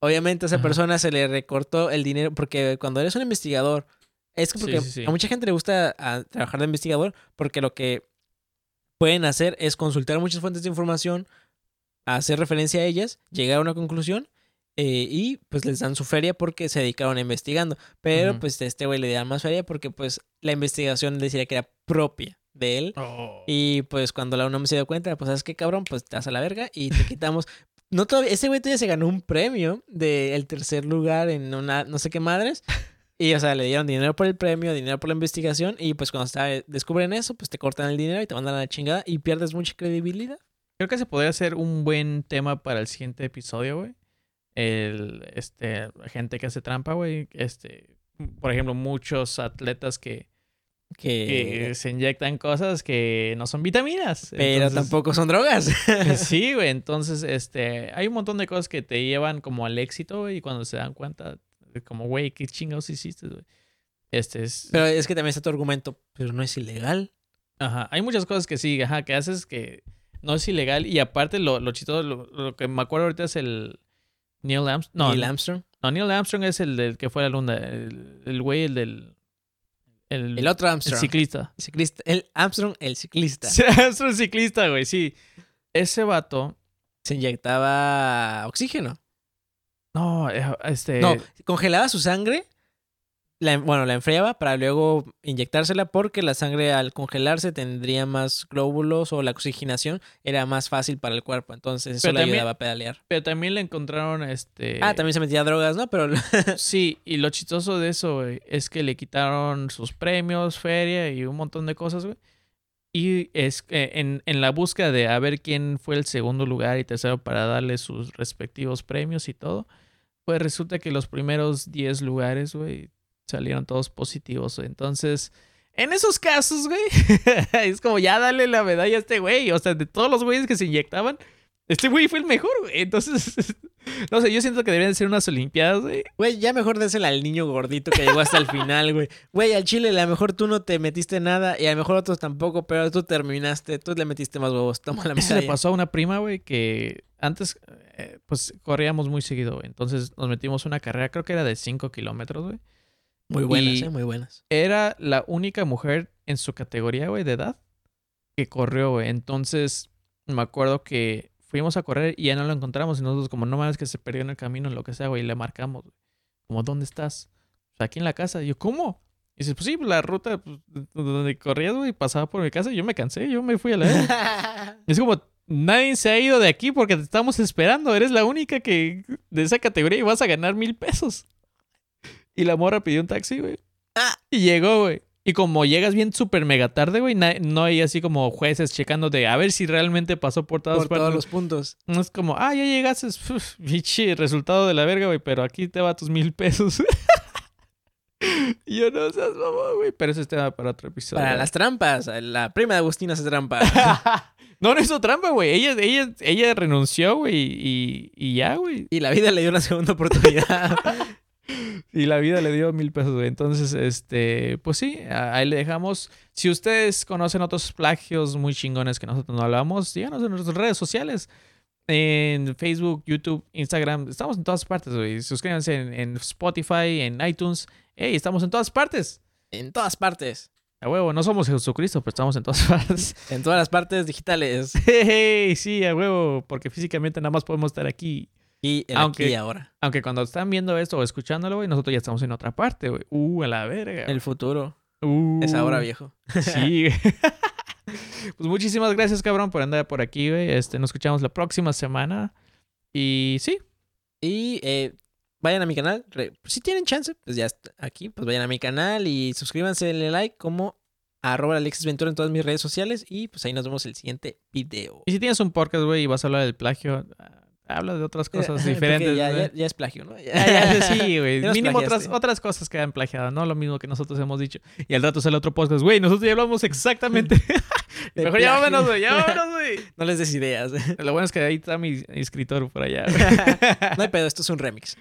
Speaker 1: Obviamente a esa persona se le recortó el dinero porque cuando eres un investigador es
Speaker 2: Sí,
Speaker 1: porque
Speaker 2: sí, sí.
Speaker 1: a mucha gente le gusta a, trabajar de investigador porque lo que pueden hacer es consultar muchas fuentes de información, hacer referencia a ellas, llegar a una conclusión eh, y pues les dan su feria porque se dedicaron a investigando. Pero
Speaker 2: Ujú.
Speaker 1: pues a este güey le dan más feria porque pues la investigación decía que era propia de él.
Speaker 2: Oh.
Speaker 1: Y pues cuando la UNAM se dio cuenta, pues sabes qué cabrón, pues te das a la verga y te quitamos. No todavía, ese güey todavía se ganó un premio del tercer lugar en una no sé qué madres. Y o sea, le dieron dinero por el premio, dinero por la investigación. Y pues cuando está, descubren eso, pues te cortan el dinero y te mandan a la chingada y pierdes mucha credibilidad.
Speaker 2: Creo que se podría hacer un buen tema para el siguiente episodio, güey. El, este, gente que hace trampa, güey. Este, por ejemplo, muchos atletas que,
Speaker 1: Que,
Speaker 2: que se inyectan cosas que no son vitaminas.
Speaker 1: pero
Speaker 2: Entonces,
Speaker 1: tampoco son drogas.
Speaker 2: Sí, güey. Entonces, este, hay un montón de cosas que te llevan como al éxito, güey. Y cuando se dan cuenta, como, güey, qué chingados hiciste, güey. Este es.
Speaker 1: pero es que también está tu argumento, pero no es ilegal.
Speaker 2: Ajá, hay muchas cosas que sí, ajá, que haces que no es ilegal. Y aparte, lo, lo chistoso, lo, lo que me acuerdo ahorita es el Neil Armstrong. No,
Speaker 1: Neil Armstrong.
Speaker 2: no, Neil Armstrong es el del que fue a la luna. El el güey, el del. El,
Speaker 1: El otro
Speaker 2: el
Speaker 1: Armstrong.
Speaker 2: ciclista.
Speaker 1: ciclista. El Armstrong, el ciclista.
Speaker 2: Sí, Armstrong ciclista, güey, sí. Ese vato.
Speaker 1: Se inyectaba oxígeno.
Speaker 2: No, eh, este.
Speaker 1: No, congelaba su sangre, la, bueno, la enfriaba para luego inyectársela porque la sangre al congelarse tendría más glóbulos o la oxigenación era más fácil para el cuerpo. Entonces eso
Speaker 2: Pero
Speaker 1: le
Speaker 2: también-
Speaker 1: ayudaba a pedalear.
Speaker 2: Pero también le encontraron este.
Speaker 1: Ah, también se metía drogas, ¿no? Pero
Speaker 2: Sí, y lo chistoso de eso, güey, es que le quitaron sus premios, feria y un montón de cosas, güey. Y es que en, en la búsqueda de a ver quién fue el segundo lugar y tercero para darle sus respectivos premios y todo, pues resulta que los primeros 10 lugares, güey, salieron todos positivos. Entonces, en esos casos, güey, es como ya dale la medalla a este güey. O sea, de todos los güeyes que se inyectaban, este güey fue el mejor, güey. Entonces, no sé, yo siento que deberían ser unas olimpiadas, güey.
Speaker 1: Güey, ya mejor désela al niño gordito que llegó hasta el final, güey. Güey, al chile a lo mejor tú no te metiste nada y a lo mejor otros tampoco, pero tú terminaste, tú le metiste más huevos, toma la
Speaker 2: Eso le
Speaker 1: medalla.
Speaker 2: pasó a una prima, güey, que antes, eh, pues, corríamos muy seguido, güey. Entonces nos metimos una carrera, creo que era de 5 kilómetros, güey.
Speaker 1: Muy buenas,
Speaker 2: Y-
Speaker 1: eh, muy buenas.
Speaker 2: Era la única mujer en su categoría, güey, de edad que corrió, güey. Entonces, me acuerdo que fuimos a correr y ya no lo encontramos. Y nosotros, como no mames que se perdió en el camino, lo que sea, güey, y le marcamos, güey. Como, ¿dónde estás? Pues aquí en la casa. Y yo, ¿cómo? Y dice, pues sí, la ruta pues, donde corrías, güey, pasaba por mi casa. Y yo me cansé, yo me fui a la es como, nadie se ha ido de aquí porque te estamos esperando. Eres la única que de esa categoría y vas a ganar mil pesos. Y la morra pidió un taxi, güey. Y llegó, güey. Y como llegas bien súper mega tarde, güey, no hay así como jueces checando de a ver si realmente pasó por todas
Speaker 1: Por
Speaker 2: partes.
Speaker 1: todos los puntos.
Speaker 2: No es como, ah, ya llegaste, uf, biche, resultado de la verga, güey, pero aquí te va tus mil pesos. Yo no seas mamón, güey. Pero ese es tema para otro episodio.
Speaker 1: Para las trampas. La prima de Agustina hace trampa.
Speaker 2: no, no hizo trampa, güey. Ella, ella, ella renunció, güey, y, y ya, güey.
Speaker 1: y la vida le dio una segunda oportunidad.
Speaker 2: Y la vida le dio mil pesos, güey. Entonces, este, pues sí, ahí le dejamos. Si ustedes conocen otros plagios muy chingones que nosotros no hablamos, díganos en nuestras redes sociales. En Facebook, YouTube, Instagram. Estamos en todas partes, güey. Suscríbanse en, en Spotify, en iTunes. Ey, estamos en todas partes.
Speaker 1: en todas partes.
Speaker 2: A huevo, no somos Jesucristo, pero estamos en todas partes.
Speaker 1: En todas las partes digitales.
Speaker 2: Hey, sí, a huevo, porque físicamente nada más podemos estar aquí.
Speaker 1: Y el
Speaker 2: Aunque-
Speaker 1: aquí y ahora.
Speaker 2: Aunque cuando están viendo esto o escuchándolo, güey, nosotros ya estamos en otra parte, güey. Uh, a la verga.
Speaker 1: El futuro.
Speaker 2: Uh.
Speaker 1: Es ahora, viejo.
Speaker 2: Sí. Pues muchísimas gracias, cabrón, por andar por aquí, güey. Este, nos escuchamos la próxima semana. Y sí,
Speaker 1: Y eh, vayan a mi canal. Si tienen chance, pues ya está aquí. Pues vayan a mi canal y suscríbanse, denle like como arroba Alexis Ventura en todas mis redes sociales. Y pues ahí nos vemos el siguiente video.
Speaker 2: y si tienes un podcast, güey, y vas a hablar del plagio, habla de otras cosas diferentes.
Speaker 1: Ya,
Speaker 2: güey.
Speaker 1: ya- ya es plagio, ¿no?
Speaker 2: Ya, ya, sí, güey. Mínimo otras, otras cosas que han plagiado, no lo mismo que nosotros hemos dicho. Y al rato sale otro podcast, güey, nosotros ya hablamos exactamente. Mejor
Speaker 1: plagio.
Speaker 2: vámonos, güey, ya vámonos, güey.
Speaker 1: No les des ideas.
Speaker 2: Lo bueno es que ahí está mi escritor por allá.
Speaker 1: no hay pedo, esto es un remix.